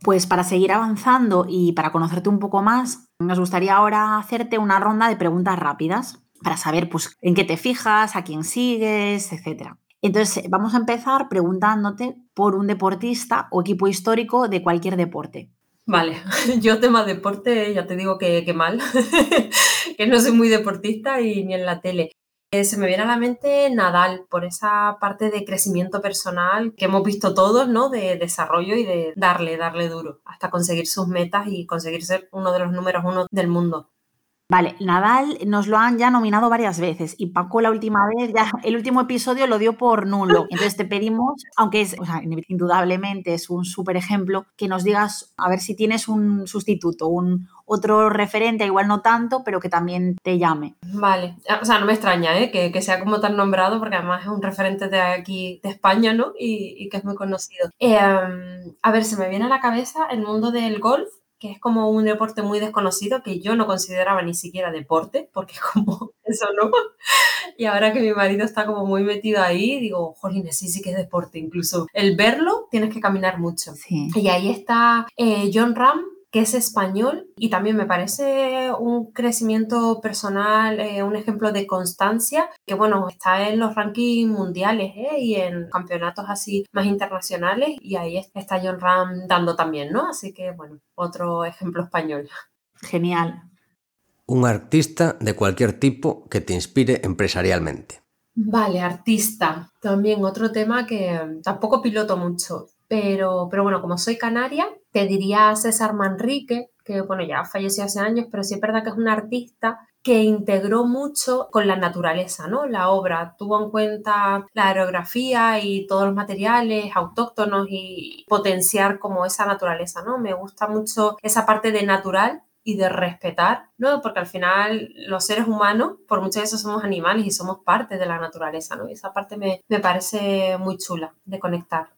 Pues para seguir avanzando y para conocerte un poco más, nos gustaría ahora hacerte una ronda de preguntas rápidas para saber pues, en qué te fijas, a quién sigues, etc. Entonces, vamos a empezar preguntándote por un deportista o equipo histórico de cualquier deporte. Vale, (laughs) yo tema deporte ya te digo que, que mal, (laughs) que no soy muy deportista y ni en la tele. Eh, se me viene a la mente Nadal por esa parte de crecimiento personal que hemos visto todos, ¿no? De desarrollo y de darle, darle duro hasta conseguir sus metas y conseguir ser uno de los números uno del mundo. Vale, Nadal nos lo han ya nominado varias veces y Paco la última vez, ya (laughs) el último episodio lo dio por nulo. Entonces te pedimos, aunque es, o sea, indudablemente es un súper ejemplo, que nos digas a ver si tienes un sustituto, un otro referente, igual no tanto, pero que también te llame. Vale, o sea, no me extraña ¿eh? que, sea como tan nombrado, porque además es un referente de aquí, de España, ¿no? Y, que es muy conocido. Eh, a ver, se me viene a la cabeza el mundo del golf que es como un deporte muy desconocido que yo no consideraba ni siquiera deporte, porque (laughs) como eso no. Y ahora que mi marido está como muy metido ahí, digo, jolines, sí, sí que es deporte. Incluso el verlo, tienes que caminar mucho. Y ahí está eh, John Ram, que es español y también me parece un crecimiento personal, eh, un ejemplo de constancia, que bueno, está en los rankings mundiales ¿eh? y en campeonatos así más internacionales y ahí está John Ram dando también, ¿no? Así que bueno, otro ejemplo español. Genial. Un artista de cualquier tipo que te inspire empresarialmente. Vale, artista. También otro tema que tampoco piloto mucho. Pero, pero bueno, como soy canaria, te diría César Manrique, que bueno, ya falleció hace años, pero sí es verdad que es un artista que integró mucho con la naturaleza, ¿no? La obra tuvo en cuenta la aerografía y todos los materiales autóctonos y potenciar como esa naturaleza, ¿no? Me gusta mucho esa parte de natural y de respetar, ¿no? Porque al final los seres humanos, por muchas veces somos animales y somos parte de la naturaleza, ¿no? Y esa parte me, me parece muy chula de conectar.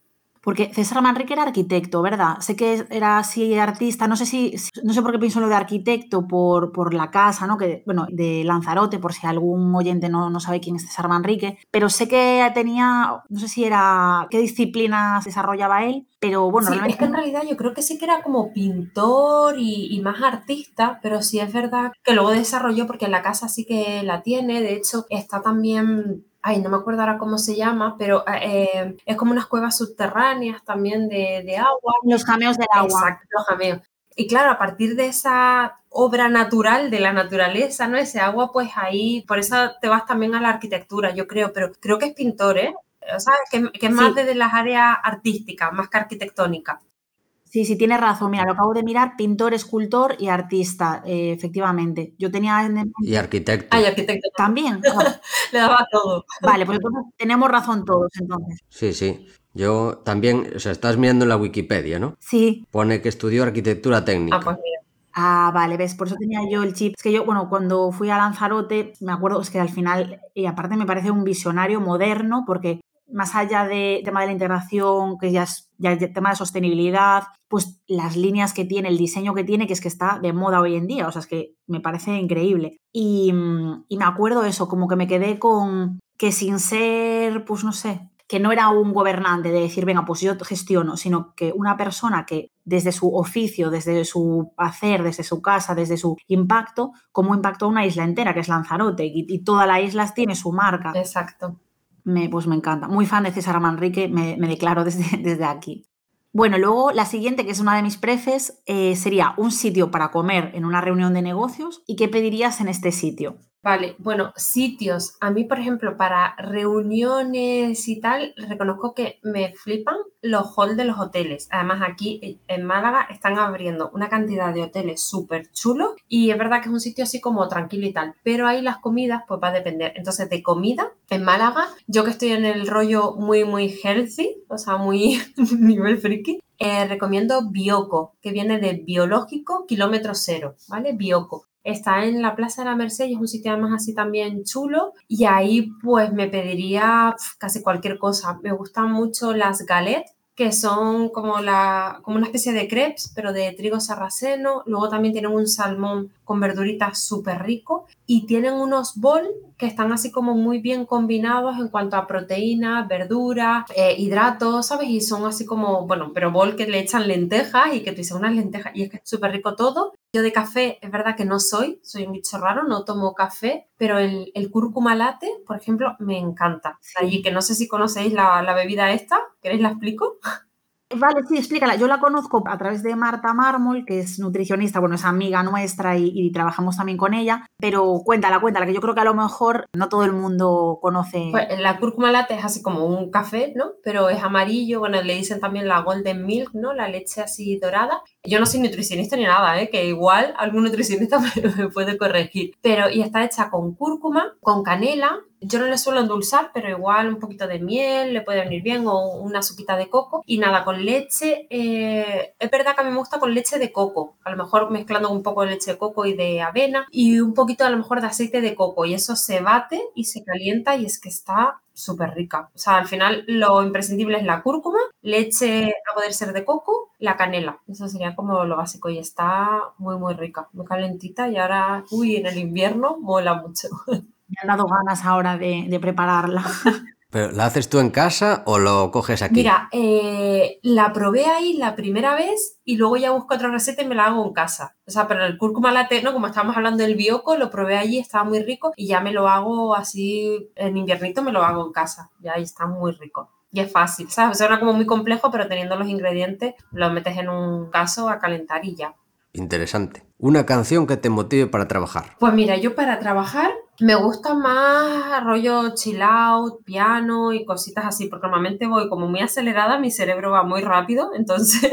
Porque César Manrique era arquitecto, ¿verdad? Sé que era así artista, no sé si, no sé por qué pienso lo de arquitecto por, por la casa, ¿no? Que, bueno, de Lanzarote, por si algún oyente no, no sabe quién es César Manrique, pero sé que tenía, no sé si era, qué disciplinas desarrollaba él, pero bueno, realmente... Es que en realidad yo creo que sí que era como pintor y, y, más artista, pero sí es verdad que luego desarrolló, porque la casa sí que la tiene, de hecho está también ay, no me acuerdo ahora cómo se llama, pero eh, es como unas cuevas subterráneas también de, agua. Los jameos del agua. Exacto, los jameos. Y claro, a partir de esa obra natural de la naturaleza, ¿no? Ese agua, pues ahí, por eso te vas también a la arquitectura, yo creo, pero creo que es pintor, ¿eh? O sea, que, es más desde las áreas artísticas, más que arquitectónicas. Sí, sí, tienes razón. Mira, lo acabo de mirar, pintor, escultor y artista, eh, efectivamente. Yo tenía... Y arquitecto. Ah, y arquitecto. También. (laughs) Le daba todo. Vale, pues entonces tenemos razón todos, entonces. Sí, sí. Yo también, o sea, estás mirando en la Wikipedia, ¿no? Sí. Pone que estudió arquitectura técnica. Ah, pues mira. Ah, vale, ves, por eso tenía yo el chip. Es que yo, bueno, cuando fui a Lanzarote, me acuerdo, es que al final, y aparte me parece un visionario moderno, porque más allá del tema de la integración, que ya es ya el tema de sostenibilidad, pues las líneas que tiene, el diseño que tiene, que es que está de moda hoy en día, o sea, es que me parece increíble. Y, y me acuerdo eso, como que me quedé con que sin ser, pues no sé, que no era un gobernante de decir, venga, pues yo gestiono, sino que una persona que desde su oficio, desde su hacer, desde su casa, desde su impacto, como impactó una isla entera, que es Lanzarote, y toda la isla tiene su marca. Exacto me, pues me encanta. Muy fan de César Manrique, me, me declaro desde, (laughs) desde, aquí. Bueno, luego la siguiente, que es una de mis prefes, eh, sería un sitio para comer en una reunión de negocios y qué pedirías en este sitio. Vale, bueno, sitios. A mí, por ejemplo, para reuniones y tal, reconozco que me flipan los halls de los hoteles. Además, aquí en Málaga están abriendo una cantidad de hoteles súper chulos y es verdad que es un sitio así como tranquilo y tal, pero ahí las comidas pues va a depender. Entonces, de comida, en Málaga, yo que estoy en el rollo muy, muy healthy, o sea, muy (laughs) nivel friki, eh, recomiendo Bioco, que viene de biológico kilómetro cero, ¿vale? Bioco. Está en la Plaza de la Merced y es un sitio además así también chulo. Y ahí pues me pediría casi cualquier cosa. Me gustan mucho las galets que son como, la, como una especie de crepes, pero de trigo sarraceno. Luego también tienen un salmón con verduritas súper rico. Y tienen unos bol que están así como muy bien combinados en cuanto a proteínas, verduras, eh, hidratos, ¿sabes? Y son así como, bueno, pero bol que le echan lentejas y que tú dices unas lentejas. Y es que es súper rico todo. Yo de café es verdad que no soy, soy un bicho raro, no tomo café, pero el, el cúrcuma latte, por ejemplo, me encanta. Allí que no sé si conocéis la, la bebida esta, ¿queréis la explico? (laughs) Vale, sí, explícala. Yo la conozco a través de Marta Mármol, que es nutricionista, bueno, es amiga nuestra y, trabajamos también con ella, pero cuéntala, cuéntala, que yo creo que a lo mejor no todo el mundo conoce. Pues la cúrcuma latte es así como un café, ¿no? Pero es amarillo, bueno, le dicen también la golden milk, ¿no? La leche así dorada. Yo no soy nutricionista ni nada, ¿eh? Que igual algún nutricionista (laughs) me puede corregir. Pero, y está hecha con cúrcuma, con canela, yo no le suelo endulzar, pero igual un poquito de miel le puede venir bien o una sopita de coco. Y nada, con leche, eh, es verdad que a mí me gusta con leche de coco, a lo mejor mezclando un poco de leche de coco y de avena y un poquito a lo mejor de aceite de coco y eso se bate y se calienta y es que está súper rica. O sea, al final lo imprescindible es la cúrcuma, leche a poder ser de coco, la canela. Eso sería como lo básico y está muy, muy rica, muy calentita y ahora, uy, en el invierno mola mucho. (laughs) Me han dado ganas ahora de, prepararla. ¿Pero la haces tú en casa o lo coges aquí? Mira, eh, la probé ahí la primera vez y luego ya busco otra receta y me la hago en casa. O sea, pero el cúrcuma latte, ¿no? Como estábamos hablando del bioco, lo probé allí, estaba muy rico y ya me lo hago así, en inviernito me lo hago en casa. Ya ahí está muy rico. Y es fácil, ¿sabes? Suena como muy complejo, pero teniendo los ingredientes, lo metes en un caso a calentar y ya. Interesante. Una canción que te motive para trabajar. Pues mira, yo para trabajar me gusta más rollo chill out, piano y cositas así, porque normalmente voy como muy acelerada, mi cerebro va muy rápido, (laughs) entonces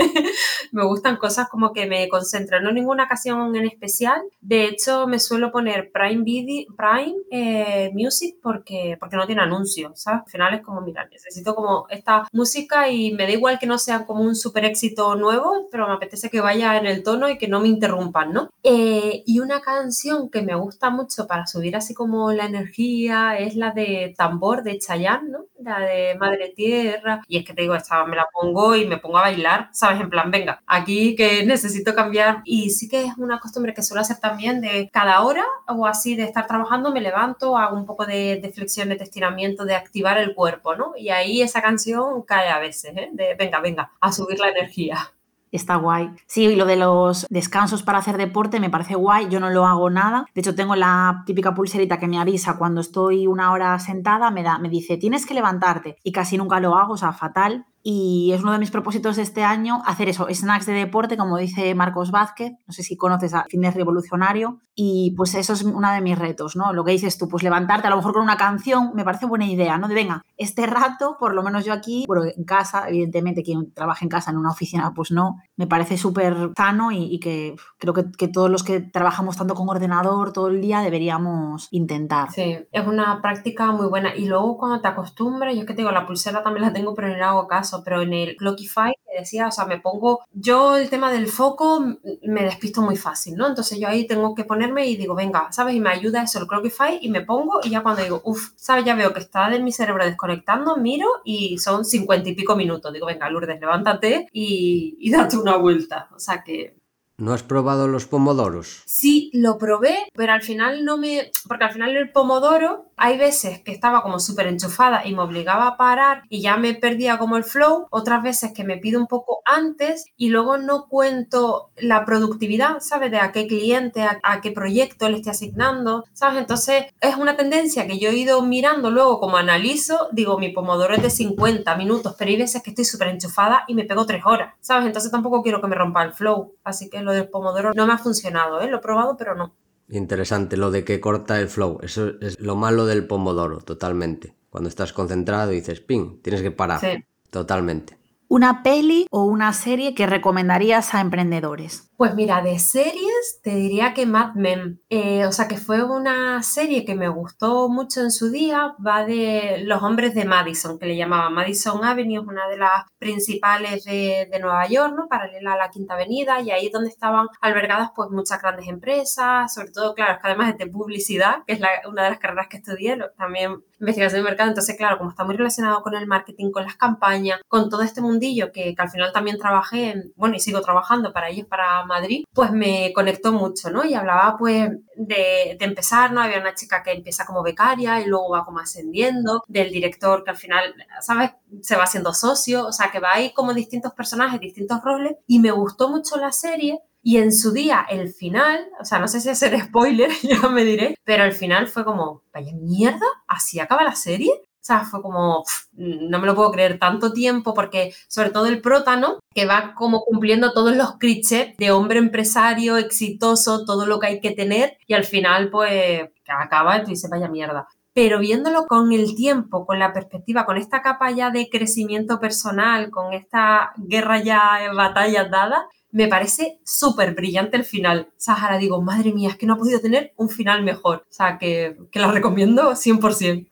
me gustan cosas como que me concentran, no ninguna ocasión en especial. De hecho, me suelo poner Prime Video, Prime eh, Music porque, porque no tiene anuncios, ¿sabes? Al final es como, mira, necesito como esta música y me da igual que no sea como un super éxito nuevo, pero me apetece que vaya en el tono y que no me interrumpan, Eh, y una canción que me gusta mucho para subir así como la energía es la de Tambor de Chayanne, ¿no? La de Madre Tierra. Y es que te digo, esta me la pongo y me pongo a bailar, ¿sabes? En plan, venga, aquí que necesito cambiar. Y sí que es una costumbre que suelo hacer también de cada hora o así de estar trabajando, me levanto, hago un poco de, de flexiones, de estiramiento, de activar el cuerpo, ¿no? Y ahí esa canción cae a veces, ¿eh? De venga, venga, a subir la energía. Está guay. Sí, lo de los descansos para hacer deporte me parece guay. Yo no lo hago nada. De hecho, tengo la típica pulserita que me avisa cuando estoy una hora sentada, me, da, me dice, tienes que levantarte. Y casi nunca lo hago, o sea, fatal y es uno de mis propósitos de este año hacer eso, snacks de deporte, como dice Marcos Vázquez, no sé si conoces a Fitness Revolucionario, y pues eso es uno de mis retos, ¿no? Lo que dices tú, pues levantarte a lo mejor con una canción, me parece buena idea, ¿no? De venga, este rato, por lo menos yo aquí, bueno, en casa, evidentemente quien trabaja en casa, en una oficina, pues no, me parece súper sano y, que creo que, que, todos los que trabajamos tanto con ordenador todo el día deberíamos intentar. Sí, es una práctica muy buena, y luego cuando te acostumbras, yo es que te digo, la pulsera también la tengo, pero no hago caso pero en el Clockify te decía, o sea, me pongo, yo el tema del foco me despisto muy fácil, ¿no? Entonces yo ahí tengo que ponerme y digo, venga, ¿sabes? Y me ayuda eso el Clockify y me pongo y ya cuando digo, uff, ¿sabes? Ya veo que está de mi cerebro desconectando, miro y son cincuenta y pico minutos. Digo, venga, Lourdes, levántate y, y date una vuelta. O sea que ¿No has probado los pomodoros? Sí, lo probé, pero al final no me... Porque al final el pomodoro, hay veces que estaba como súper enchufada y me obligaba a parar y ya me perdía como el flow, otras veces que me pido un poco antes y luego no cuento la productividad, ¿sabes? De a qué cliente, a, qué proyecto le estoy asignando, ¿sabes? Entonces es una tendencia que yo he ido mirando luego como analizo, digo, mi pomodoro es de 50 minutos, pero hay veces que estoy súper enchufada y me pego 3 horas, ¿sabes? Entonces tampoco quiero que me rompa el flow, así que lo del pomodoro no me ha funcionado, ¿eh? Lo he probado, pero no. Interesante lo de que corta el flow. Eso es lo malo del pomodoro, totalmente. Cuando estás concentrado y dices, ping, tienes que parar. Sí. Totalmente. ¿Una peli o una serie que recomendarías a emprendedores? Pues mira, de series te diría que Mad Men, eh, o sea que fue una serie que me gustó mucho en su día, va de los hombres de Madison, que le llamaban Madison Avenue, es una de las principales de, Nueva York, ¿no? Paralela a la Quinta Avenida, y ahí es donde estaban albergadas pues muchas grandes empresas, sobre todo, claro, que además de publicidad, que es una de las carreras que estudié, también investigación de mercado, entonces claro, como está muy relacionado con el marketing, con las campañas, con todo este mundillo que, que al final también trabajé, en, bueno, y sigo trabajando para ellos, para Madrid, pues me conectó mucho, ¿no? Y hablaba pues de, empezar, ¿no? Había una chica que empieza como becaria y luego va como ascendiendo, del director que al final, ¿sabes? Se va haciendo socio, o sea, que va ahí como distintos personajes, distintos roles y me gustó mucho la serie y en su día, el final, o sea, no sé si hacer (laughs) spoiler, ya me diré, pero el final fue como, vaya mierda, así acaba la serie. O sea, fue como, no me lo puedo creer tanto tiempo porque sobre todo el prótano, que va como cumpliendo todos los clichés de hombre empresario, exitoso, todo lo que hay que tener y al final pues acaba y tú dices, vaya mierda. Pero viéndolo con el tiempo, con la perspectiva, con esta capa ya de crecimiento personal, con esta guerra ya en batallas dadas, me parece súper brillante el final. O sea, ahora digo, madre mía, es que no ha podido tener un final mejor. O sea, que, que la recomiendo 100%.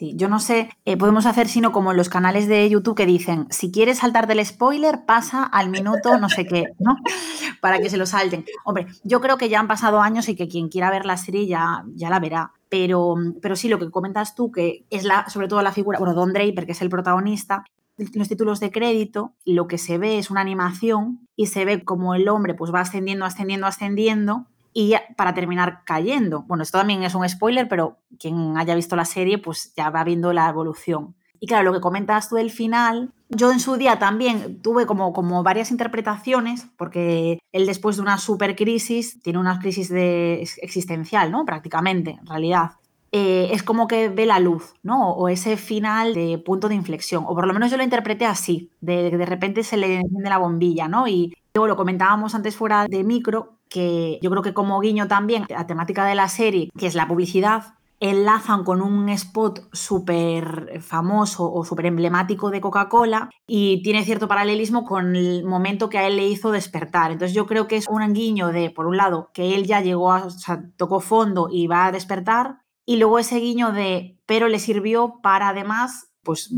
Yo no sé, eh, podemos hacer sino como en los canales de YouTube que dicen, si quieres saltar del spoiler, pasa al minuto no sé qué, ¿no? (laughs) Para que se lo salten. Hombre, yo creo que ya han pasado años y que quien quiera ver la serie ya, ya la verá. Pero, pero sí, lo que comentas tú, que es la, sobre todo la figura, bueno, Don Draper, que es el protagonista, los títulos de crédito, lo que se ve es una animación y se ve como el hombre pues va ascendiendo, ascendiendo, ascendiendo y para terminar cayendo. Bueno, esto también es un spoiler, pero quien haya visto la serie pues ya va viendo la evolución. Y claro, lo que comentas tú del final, yo en su día también tuve como, como varias interpretaciones, porque él después de una super crisis tiene una crisis de, existencial, ¿no? Prácticamente, en realidad. Eh, es como que ve la luz, ¿no? O ese final de punto de inflexión. O por lo menos yo lo interpreté así, de, de repente se le enciende la bombilla, ¿no? Y luego lo comentábamos antes fuera de micro, que yo creo que como guiño también, la temática de la serie, que es la publicidad, enlazan con un spot súper famoso o súper emblemático de Coca-Cola y tiene cierto paralelismo con el momento que a él le hizo despertar. Entonces yo creo que es un guiño de, por un lado, que él ya llegó, a, o tocó fondo y va a despertar, y luego ese guiño de, pero le sirvió para además pues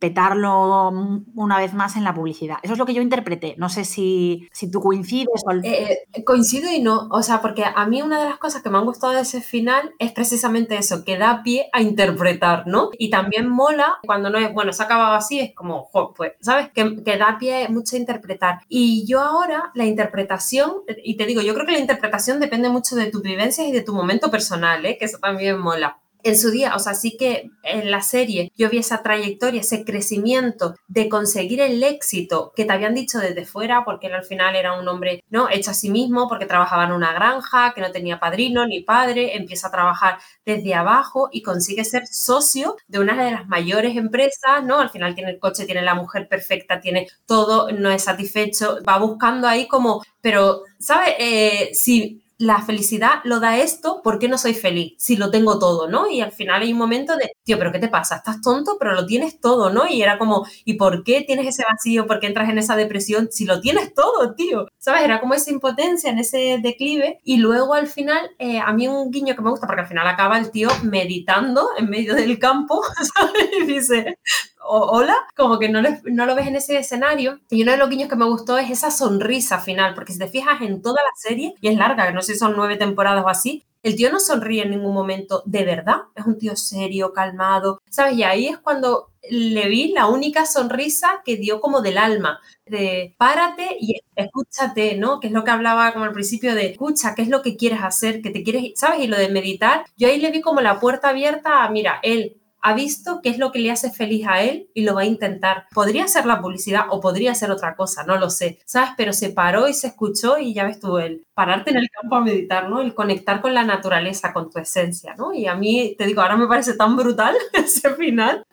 petarlo una vez más en la publicidad. Eso es lo que yo interpreté. No sé si, si tú coincides o... Eh, eh, coincido y no. O sea, porque a mí una de las cosas que me han gustado de ese final es precisamente eso, que da pie a interpretar, ¿no? Y también mola cuando no es, bueno, se ha acabado así, es como, pues, ¿sabes? Que, que da pie mucho a interpretar. Y yo ahora, la interpretación, y te digo, yo creo que la interpretación depende mucho de tu vivencia y de tu momento personal, ¿eh? Que eso también mola en su día, o sea, sí que en la serie yo vi esa trayectoria, ese crecimiento de conseguir el éxito que te habían dicho desde fuera, porque él al final era un hombre, ¿no? Hecho a sí mismo, porque trabajaba en una granja, que no tenía padrino ni padre, empieza a trabajar desde abajo y consigue ser socio de una de las mayores empresas, ¿no? Al final tiene el coche, tiene la mujer perfecta, tiene todo, no es satisfecho, va buscando ahí como, pero, ¿sabes? Eh, si la felicidad lo da esto, ¿por qué no soy feliz? Si lo tengo todo, ¿no? Y al final hay un momento de, tío, pero ¿qué te pasa? Estás tonto, pero lo tienes todo, ¿no? Y era como, ¿y por qué tienes ese vacío? ¿Por qué entras en esa depresión? Si lo tienes todo, tío. ¿Sabes? Era como esa impotencia en ese declive. Y luego al final, eh, a mí un guiño que me gusta, porque al final acaba el tío meditando en medio del campo, (laughs) ¿sabes? Y dice, hola, como que no, no lo ves en ese escenario. Y uno de los guiños que me gustó es esa sonrisa final, porque si te fijas en toda la serie, y es larga, no sé si son nueve temporadas o así, el tío no sonríe en ningún momento de verdad, es un tío serio, calmado, ¿sabes? Y ahí es cuando le vi la única sonrisa que dio como del alma, de párate y escúchate, ¿no? Que es lo que hablaba como al principio de escucha, qué es lo que quieres hacer, que te quieres, ¿sabes? Y lo de meditar, yo ahí le vi como la puerta abierta a, mira, él ha visto qué es lo que le hace feliz a él y lo va a intentar. Podría ser la publicidad o podría ser otra cosa, no lo sé, ¿sabes? Pero se paró y se escuchó y ya ves tú, el pararte en el campo a meditar, ¿no? El conectar con la naturaleza, con tu esencia, ¿no? Y a mí, te digo, ahora me parece tan brutal (laughs) ese final.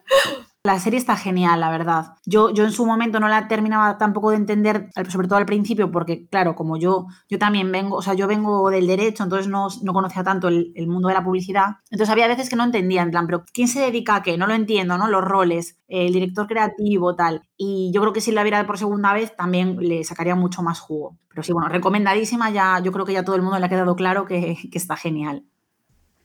La serie está genial, la verdad. Yo, yo en su momento no la terminaba tampoco de entender, sobre todo al principio, porque claro, como yo, yo también vengo, o sea, yo vengo del derecho, entonces no, no conocía tanto el, el, mundo de la publicidad. Entonces había veces que no entendía, en plan, pero ¿quién se dedica a qué? No lo entiendo, ¿no? Los roles, el director creativo, tal. Y yo creo que si la viera por segunda vez también le sacaría mucho más jugo. Pero sí, bueno, recomendadísima, ya, yo creo que ya todo el mundo le ha quedado claro que, que está genial.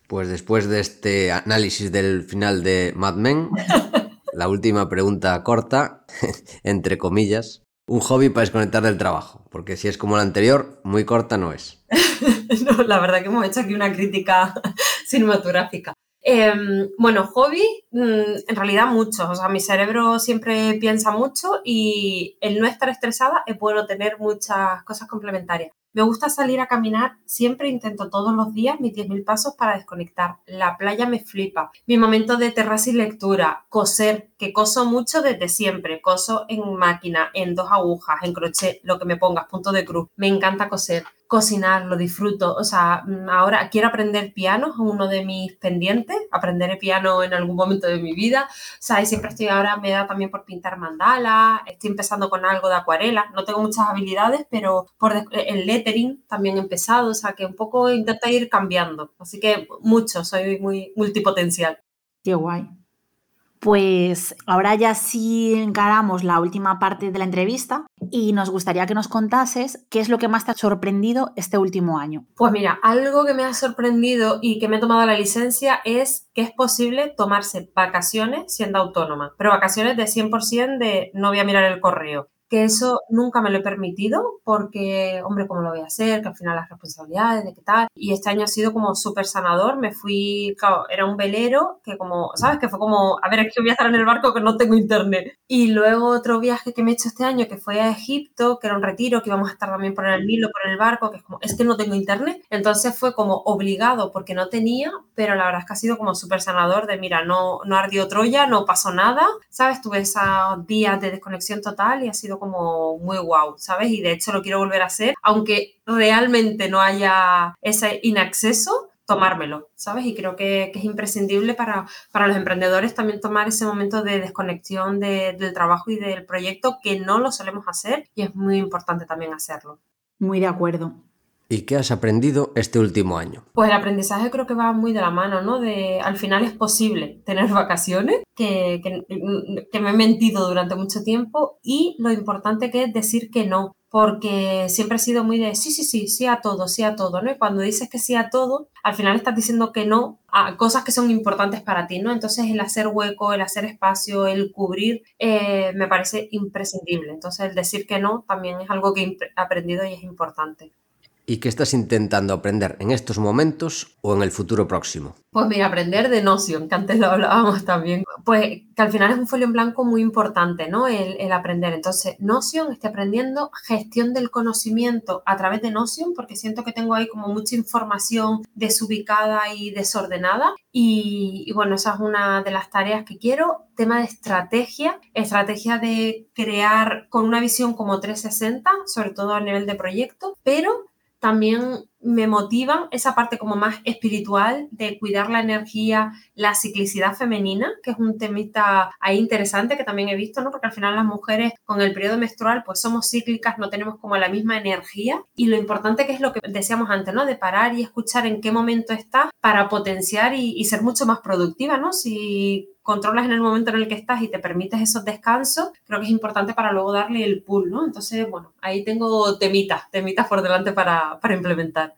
Pues después de este análisis del final de Mad Men, (laughs) la última pregunta corta, (laughs) entre comillas. Un hobby para desconectar del trabajo, porque si es como la anterior, muy corta no es. (laughs) no, la verdad que hemos hecho aquí una crítica (laughs) cinematográfica. Eh, bueno, hobby, mm, en realidad muchos. O sea, mi cerebro siempre piensa mucho y el no estar estresada es bueno tener muchas cosas complementarias. Me gusta salir a caminar, siempre intento todos los días mis 10.000 pasos para desconectar. La playa me flipa. Mi momento de terraza y lectura, coser, que coso mucho desde siempre. Coso en máquina, en dos agujas, en crochet, lo que me pongas, punto de cruz. Me encanta coser cocinar, lo disfruto. O sea, mm, ahora quiero aprender piano, es uno de mis pendientes, aprenderé piano en algún momento de mi vida. O sea, y siempre estoy ahora, me da también por pintar mandalas, estoy empezando con algo de acuarela. No tengo muchas habilidades, pero por el lettering también he empezado, o sea, que un poco intenta ir cambiando. Así que mucho, soy muy multipotencial. Qué guay. Pues ahora ya sí encaramos la última parte de la entrevista y nos gustaría que nos contases qué es lo que más te ha sorprendido este último año. Pues mira, algo que me ha sorprendido y que me he tomado la licencia es que es posible tomarse vacaciones siendo autónoma, pero vacaciones de 100% de no voy a mirar el correo que eso nunca me lo he permitido porque, hombre, ¿cómo lo voy a hacer? Que al final las responsabilidades, de qué tal. Y este año ha sido como súper sanador. Me fui, claro, era un velero que como, ¿sabes? Que fue como, a ver, es que voy a estar en el barco que no tengo internet. Y luego otro viaje que me he hecho este año que fue a Egipto, que era un retiro, que íbamos a estar también por el Nilo, por el barco, que es como, es que no tengo internet. Entonces fue como obligado porque no tenía, pero la verdad es que ha sido como súper sanador de, mira, no, no ardió Troya, no pasó nada, ¿sabes? Tuve esos días de desconexión total y ha sido como muy guau, ¿sabes? Y de hecho lo quiero volver a hacer, aunque realmente no haya ese inacceso, tomármelo, ¿sabes? Y creo que, es imprescindible para, para, los emprendedores también tomar ese momento de desconexión de, del trabajo y del proyecto, que no lo solemos hacer y es muy importante también hacerlo. Muy de acuerdo. ¿Y qué has aprendido este último año? Pues el aprendizaje creo que va muy de la mano, ¿no? De al final es posible tener (laughs) vacaciones, que, me he mentido durante mucho tiempo y lo importante que es decir que no, porque siempre he sido muy de sí, sí, sí, sí a todo, sí a todo, ¿no? Y cuando dices que sí a todo, al final estás diciendo que no a cosas que son importantes para ti, ¿no? Entonces el hacer hueco, el hacer espacio, el cubrir, eh, me parece imprescindible. Entonces el decir que no también es algo que he aprendido y es importante. ¿Y qué estás intentando aprender en estos momentos o en el futuro próximo? Pues mira, aprender de Notion, que antes lo hablábamos también. Pues que al final es un folio en blanco muy importante, ¿no? El, el, aprender. Entonces, Notion, estoy aprendiendo gestión del conocimiento a través de Notion, porque siento que tengo ahí como mucha información desubicada y desordenada. Y, y bueno, esa es una de las tareas que quiero. Tema de estrategia, estrategia de crear con una visión como 360, sobre todo a nivel de proyecto, pero también me motivan esa parte como más espiritual de cuidar la energía, la ciclicidad femenina, que es un temita ahí interesante que también he visto, ¿no? Porque al final las mujeres con el periodo menstrual pues somos cíclicas, no tenemos como la misma energía y lo importante que es lo que decíamos antes, ¿no? De parar y escuchar en qué momento estás para potenciar y, y ser mucho más productiva, ¿no? Si controlas en el momento en el que estás y te permites esos descansos, creo que es importante para luego darle el pull, ¿no? Entonces, bueno, ahí tengo temitas, temitas por delante para, para implementar.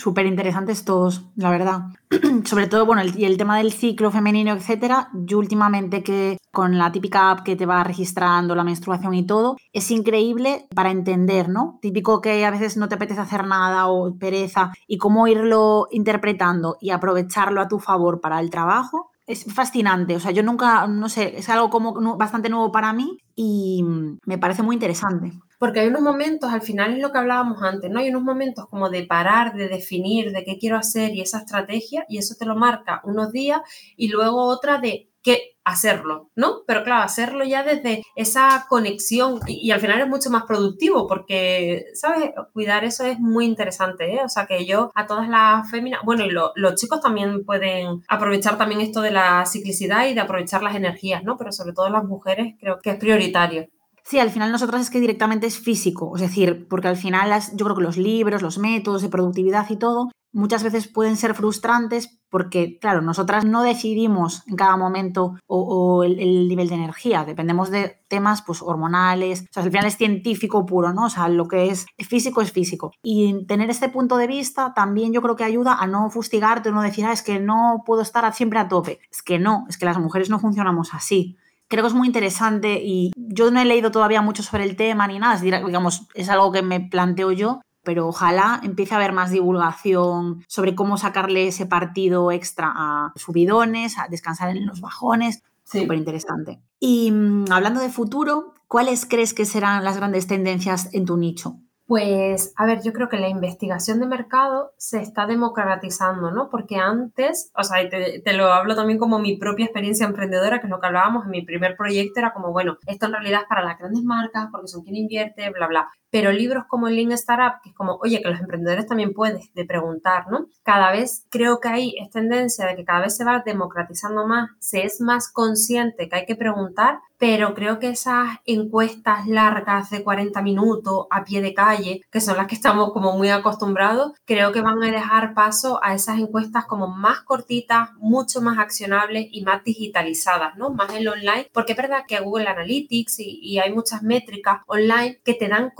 Súper interesantes todos, la verdad. (clears throat) Sobre todo, bueno, el, el tema del ciclo femenino, etcétera. Yo últimamente que con la típica app que te va registrando la menstruación y todo, es increíble para entender, ¿no? Típico que a veces no te apetece hacer nada o pereza y cómo irlo interpretando y aprovecharlo a tu favor para el trabajo es fascinante. O sea, yo nunca, no sé, es algo como bastante nuevo para mí y me parece muy interesante. Porque hay unos momentos, al final es lo que hablábamos antes, ¿no? Hay unos momentos como de parar, de definir de qué quiero hacer y esa estrategia, y eso te lo marca unos días, y luego otra de qué hacerlo, ¿no? Pero claro, hacerlo ya desde esa conexión y, al final es mucho más productivo porque, ¿sabes? Cuidar eso es muy interesante, ¿eh? O sea, que yo a todas las féminas, bueno, y los chicos también pueden aprovechar también esto de la ciclicidad y de aprovechar las energías, ¿no? Pero sobre todo las mujeres creo que es prioritario. Sí, al final nosotros es que directamente es físico, es decir, porque al final yo creo que los libros, los métodos de productividad y todo muchas veces pueden ser frustrantes porque, claro, nosotras no decidimos en cada momento o, el, nivel de energía, dependemos de temas pues, hormonales, o sea, al final es científico puro, ¿no? O sea, lo que es físico es físico. Y tener este punto de vista también yo creo que ayuda a no fustigarte no decir, ah, es que no puedo estar siempre a tope. Es que no, es que las mujeres no funcionamos así creo que es muy interesante y yo no he leído todavía mucho sobre el tema ni nada, digamos, es algo que me planteo yo, pero ojalá empiece a haber más divulgación sobre cómo sacarle ese partido extra a subidones, a descansar en los bajones. Súper interesante. Y mm, hablando de futuro, ¿cuáles crees que serán las grandes tendencias en tu nicho? Pues, a ver, yo creo que la investigación de mercado se está democratizando, ¿no? Porque antes, o sea, te, te, lo hablo también como mi propia experiencia emprendedora, que es lo que hablábamos en mi primer proyecto, era como, bueno, esto en realidad es para las grandes marcas, porque son quien invierte, bla, bla pero libros como el Lean Startup, que es como, oye, que los emprendedores también pueden de preguntar, ¿no? Cada vez creo que hay es tendencia de que cada vez se va democratizando más, se es más consciente que hay que preguntar, pero creo que esas encuestas largas de 40 minutos a pie de calle, que son las que estamos como muy acostumbrados, creo que van a dejar paso a esas encuestas como más cortitas, mucho más accionables y más digitalizadas, ¿no? Más en lo online, porque es verdad que Google Analytics y, y hay muchas métricas online que te dan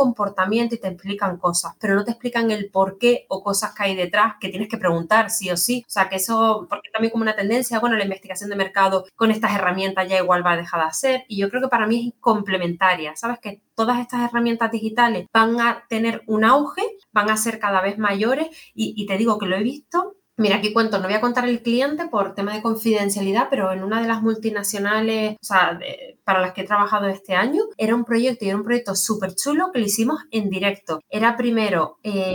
y te explican cosas, pero no te explican el por qué o cosas que hay detrás que tienes que preguntar sí o sí. O sea, que eso, porque también como una tendencia, bueno, la investigación de mercado con estas herramientas ya igual va a dejar de hacer y yo creo que para mí es complementaria, ¿sabes? Que todas estas herramientas digitales van a tener un auge, van a ser cada vez mayores y te digo que lo he visto Mira, aquí cuento, no voy a contar el cliente por tema de confidencialidad, pero en una de las multinacionales, o sea, para las que he trabajado este año, era un proyecto y era un proyecto súper chulo que lo hicimos en directo. Era primero, eh,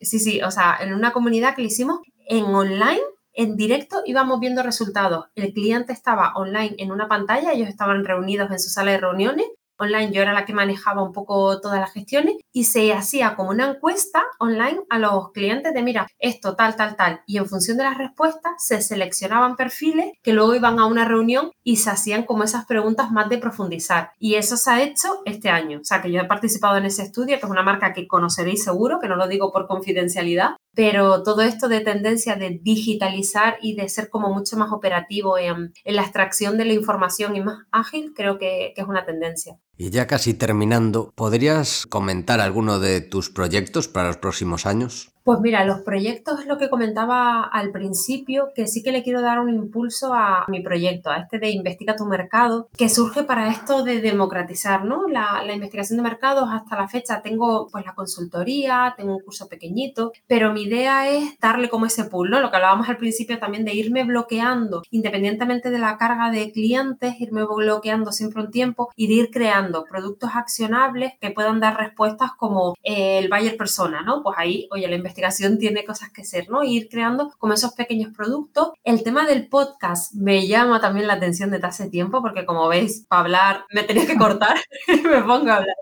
sí, sí, o sea, en una comunidad que lo hicimos en online en directo íbamos viendo resultados. El cliente estaba online en una pantalla, ellos estaban reunidos en su sala de reuniones online, yo era la que manejaba un poco todas las gestiones y se hacía como una encuesta online a los clientes de, mira, esto, tal, tal, tal. Y en función de las respuestas se seleccionaban perfiles que luego iban a una reunión y se hacían como esas preguntas más de profundizar. Y eso se ha hecho este año. O sea, que yo he participado en ese estudio, que es una marca que conoceréis seguro, que no lo digo por confidencialidad, pero todo esto de tendencia de digitalizar y de ser como mucho más operativo en, la extracción de la información y más ágil, creo que, es una tendencia. Y ya casi terminando, ¿podrías comentar alguno de tus proyectos para los próximos años? Pues mira, los proyectos es lo que comentaba al principio, que sí que le quiero dar un impulso a mi proyecto, a este de Investiga tu mercado, que surge para esto de democratizar ¿no? la, investigación de mercados. Hasta la fecha tengo pues la consultoría, tengo un curso pequeñito, pero mi idea es darle como ese pool, ¿no? Lo que hablábamos al principio también de irme bloqueando, independientemente de la carga de clientes, irme bloqueando siempre un tiempo y de ir creando productos accionables que puedan dar respuestas como el buyer persona, ¿no? Pues ahí, oye, la investigación tiene cosas que ser, ¿no? ir creando como esos pequeños productos. El tema del podcast me llama también la atención desde hace tiempo porque como veis, para hablar me tenía que cortar (laughs) me pongo a hablar.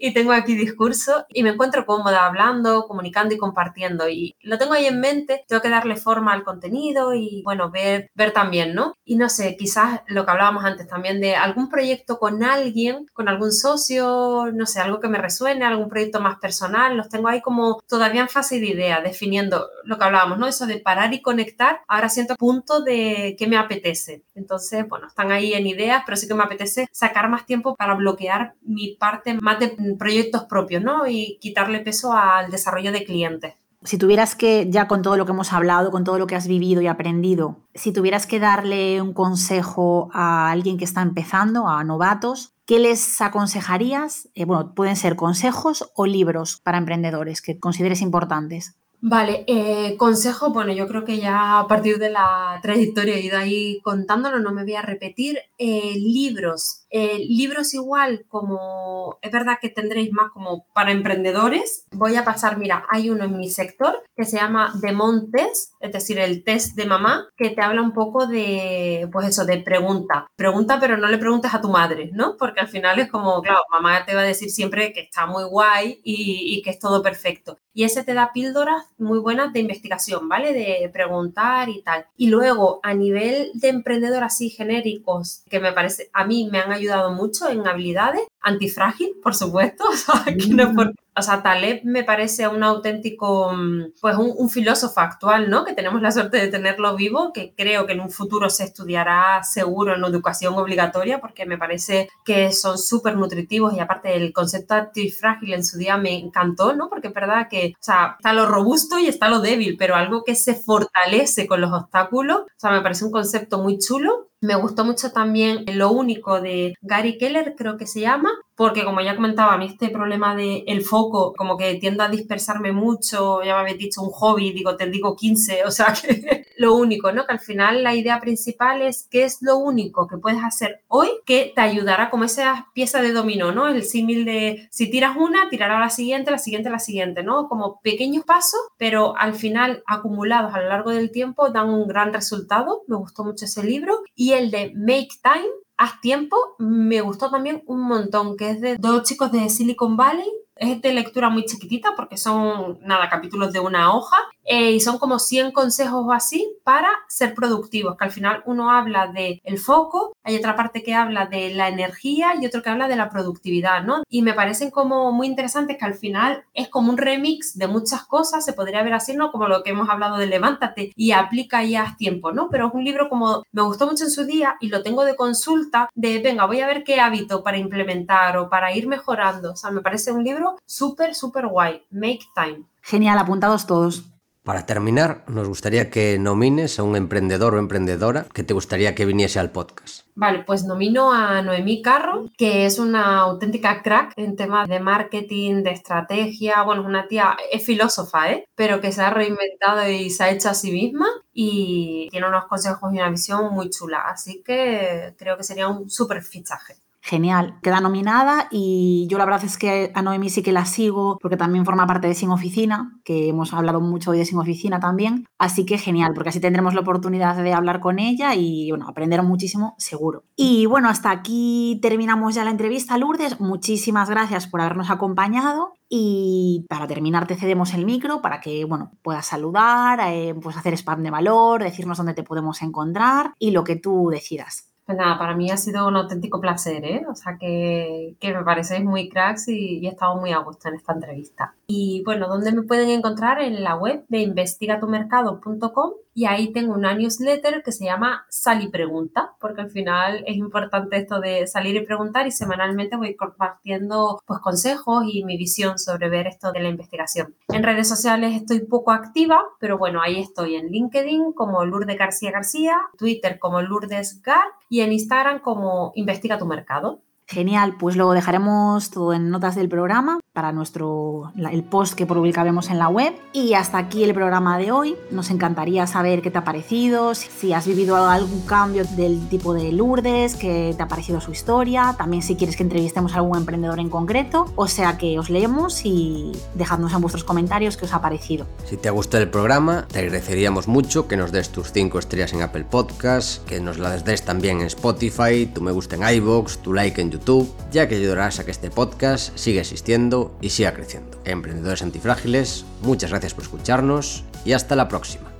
Y tengo aquí discurso y me encuentro cómoda hablando, comunicando y compartiendo. Y lo tengo ahí en mente, tengo que darle forma al contenido y, bueno, ver, ver también, ¿no? Y no sé, quizás lo que hablábamos antes también de algún proyecto con alguien, con algún socio, no sé, algo que me resuene, algún proyecto más personal, los tengo ahí como todavía en fase de idea, definiendo lo que hablábamos, ¿no? Eso de parar y conectar, ahora siento punto de que me apetece. Entonces, bueno, están ahí en ideas, pero sí que me apetece sacar más tiempo para bloquear mi parte más de proyectos propios, ¿no? Y quitarle peso al desarrollo de clientes. Si tuvieras que, ya con todo lo que hemos hablado, con todo lo que has vivido y aprendido, si tuvieras que darle un consejo a alguien que está empezando, a novatos, ¿Qué les aconsejarías? Eh, bueno, pueden ser consejos o libros para emprendedores que consideres importantes. Vale, eh, consejo, bueno, yo creo que ya a partir de la trayectoria he ido ahí contándolo, no me voy a repetir. Eh, libros, Eh, libros igual como, es verdad que tendréis más como para emprendedores. Voy a pasar, mira, hay uno en mi sector que se llama The Montes, es decir, el test de mamá, que te habla un poco de, pues eso, de pregunta. Pregunta, pero no le preguntes a tu madre, ¿no? Porque al final es como, claro, mamá te va a decir siempre que está muy guay y, y que es todo perfecto. Y ese te da píldoras muy buenas de investigación, ¿vale? De preguntar y tal. Y luego, a nivel de emprendedor así genéricos, que me parece, a mí me han ayudado mucho en habilidades, antifrágil, por supuesto, (laughs) o sea, no o sea, Taleb me parece un auténtico, mm, pues un, filósofo actual, ¿no? Que tenemos la suerte de tenerlo vivo, que creo que en un futuro se estudiará seguro en educación obligatoria, porque me parece que son súper nutritivos y aparte el concepto antifrágil en su día me encantó, ¿no? Porque es verdad que, o sea, está lo robusto y está lo débil, pero algo que se fortalece con los obstáculos, o sea, me parece un concepto muy chulo me gustó mucho también Lo único de Gary Keller, creo que se llama, porque como ya comentaba, a mí este problema del el foco, como que tiendo a dispersarme mucho, ya me habéis dicho un hobby, digo, te digo 15, (laughs) o sea que lo único, ¿no? Que al final la idea principal es qué es lo único que puedes hacer hoy que te ayudará como esa pieza de dominó, ¿no? El símil de si tiras una, tirará la siguiente, la siguiente, la siguiente, ¿no? Como pequeños pasos, pero al final acumulados a lo largo del tiempo dan un gran resultado. Me gustó mucho ese libro. Y el de Make Time, Haz Tiempo, me gustó también un montón, que es de dos chicos de Silicon Valley es de lectura muy chiquitita porque son, nada, capítulos de una hoja eh, y son como 100 consejos o así para ser productivos, que al final uno habla del el foco, hay otra parte que habla de la energía y otro que habla de la productividad, ¿no? Y me parecen como muy interesantes que al final es como un remix de muchas cosas, se podría ver así, ¿no? Como lo que hemos hablado de levántate y aplica y haz tiempo, ¿no? Pero es un libro como me gustó mucho en su día y lo tengo de consulta de, venga, voy a ver qué hábito para implementar o para ir mejorando, o sea, me parece un libro súper, súper guay. Make time. Genial, apuntados todos. Para terminar, nos gustaría que nomines a un emprendedor o emprendedora que te gustaría que viniese al podcast. Vale, pues nomino a Noemí Carro, que es una auténtica crack en temas de marketing, de estrategia. Bueno, es una tía, es filósofa, ¿eh? Pero que se ha reinventado y se ha hecho a sí misma y tiene unos consejos y una visión muy chula. Así que creo que sería un súper fichaje genial, queda nominada y yo la verdad es que a Noemi sí que la sigo porque también forma parte de Sin Oficina, que hemos hablado mucho hoy de Sin Oficina también, así que genial, porque así tendremos la oportunidad de hablar con ella y bueno, aprender muchísimo seguro. Y bueno, hasta aquí terminamos ya la entrevista, Lourdes, muchísimas gracias por habernos acompañado y para terminar te cedemos el micro para que bueno, puedas saludar, eh, pues hacer spam de valor, decirnos dónde te podemos encontrar y lo que tú decidas. Pues nada, para mí ha sido un auténtico placer, ¿eh? O sea, que, que me parecéis muy cracks y, y, he estado muy a gusto en esta entrevista. Y bueno, ¿dónde me pueden encontrar? En la web de investigatumercado.com y ahí tengo una newsletter que se llama Sal y Pregunta, porque al final es importante esto de salir y preguntar y semanalmente voy compartiendo pues consejos y mi visión sobre ver esto de la investigación. En redes sociales estoy poco activa, pero bueno, ahí estoy en LinkedIn como Lourdes García García, Twitter como Lourdes Gar y en Instagram como Investiga tu Mercado. Genial, pues lo dejaremos todo en notas del programa para nuestro el post que publicaremos en la web. Y hasta aquí el programa de hoy. Nos encantaría saber qué te ha parecido, si has vivido algún cambio del tipo de Lourdes, qué te ha parecido su historia, también si quieres que entrevistemos a algún emprendedor en concreto. O sea que os leemos y dejadnos en vuestros comentarios qué os ha parecido. Si te ha gustado el programa, te agradeceríamos mucho que nos des tus 5 estrellas en Apple Podcast, que nos las des también en Spotify, tu me gusta en iVoox, tu like en YouTube, ya que ayudarás a que este podcast siga existiendo y siga creciendo. Emprendedores antifrágiles, muchas gracias por escucharnos y hasta la próxima.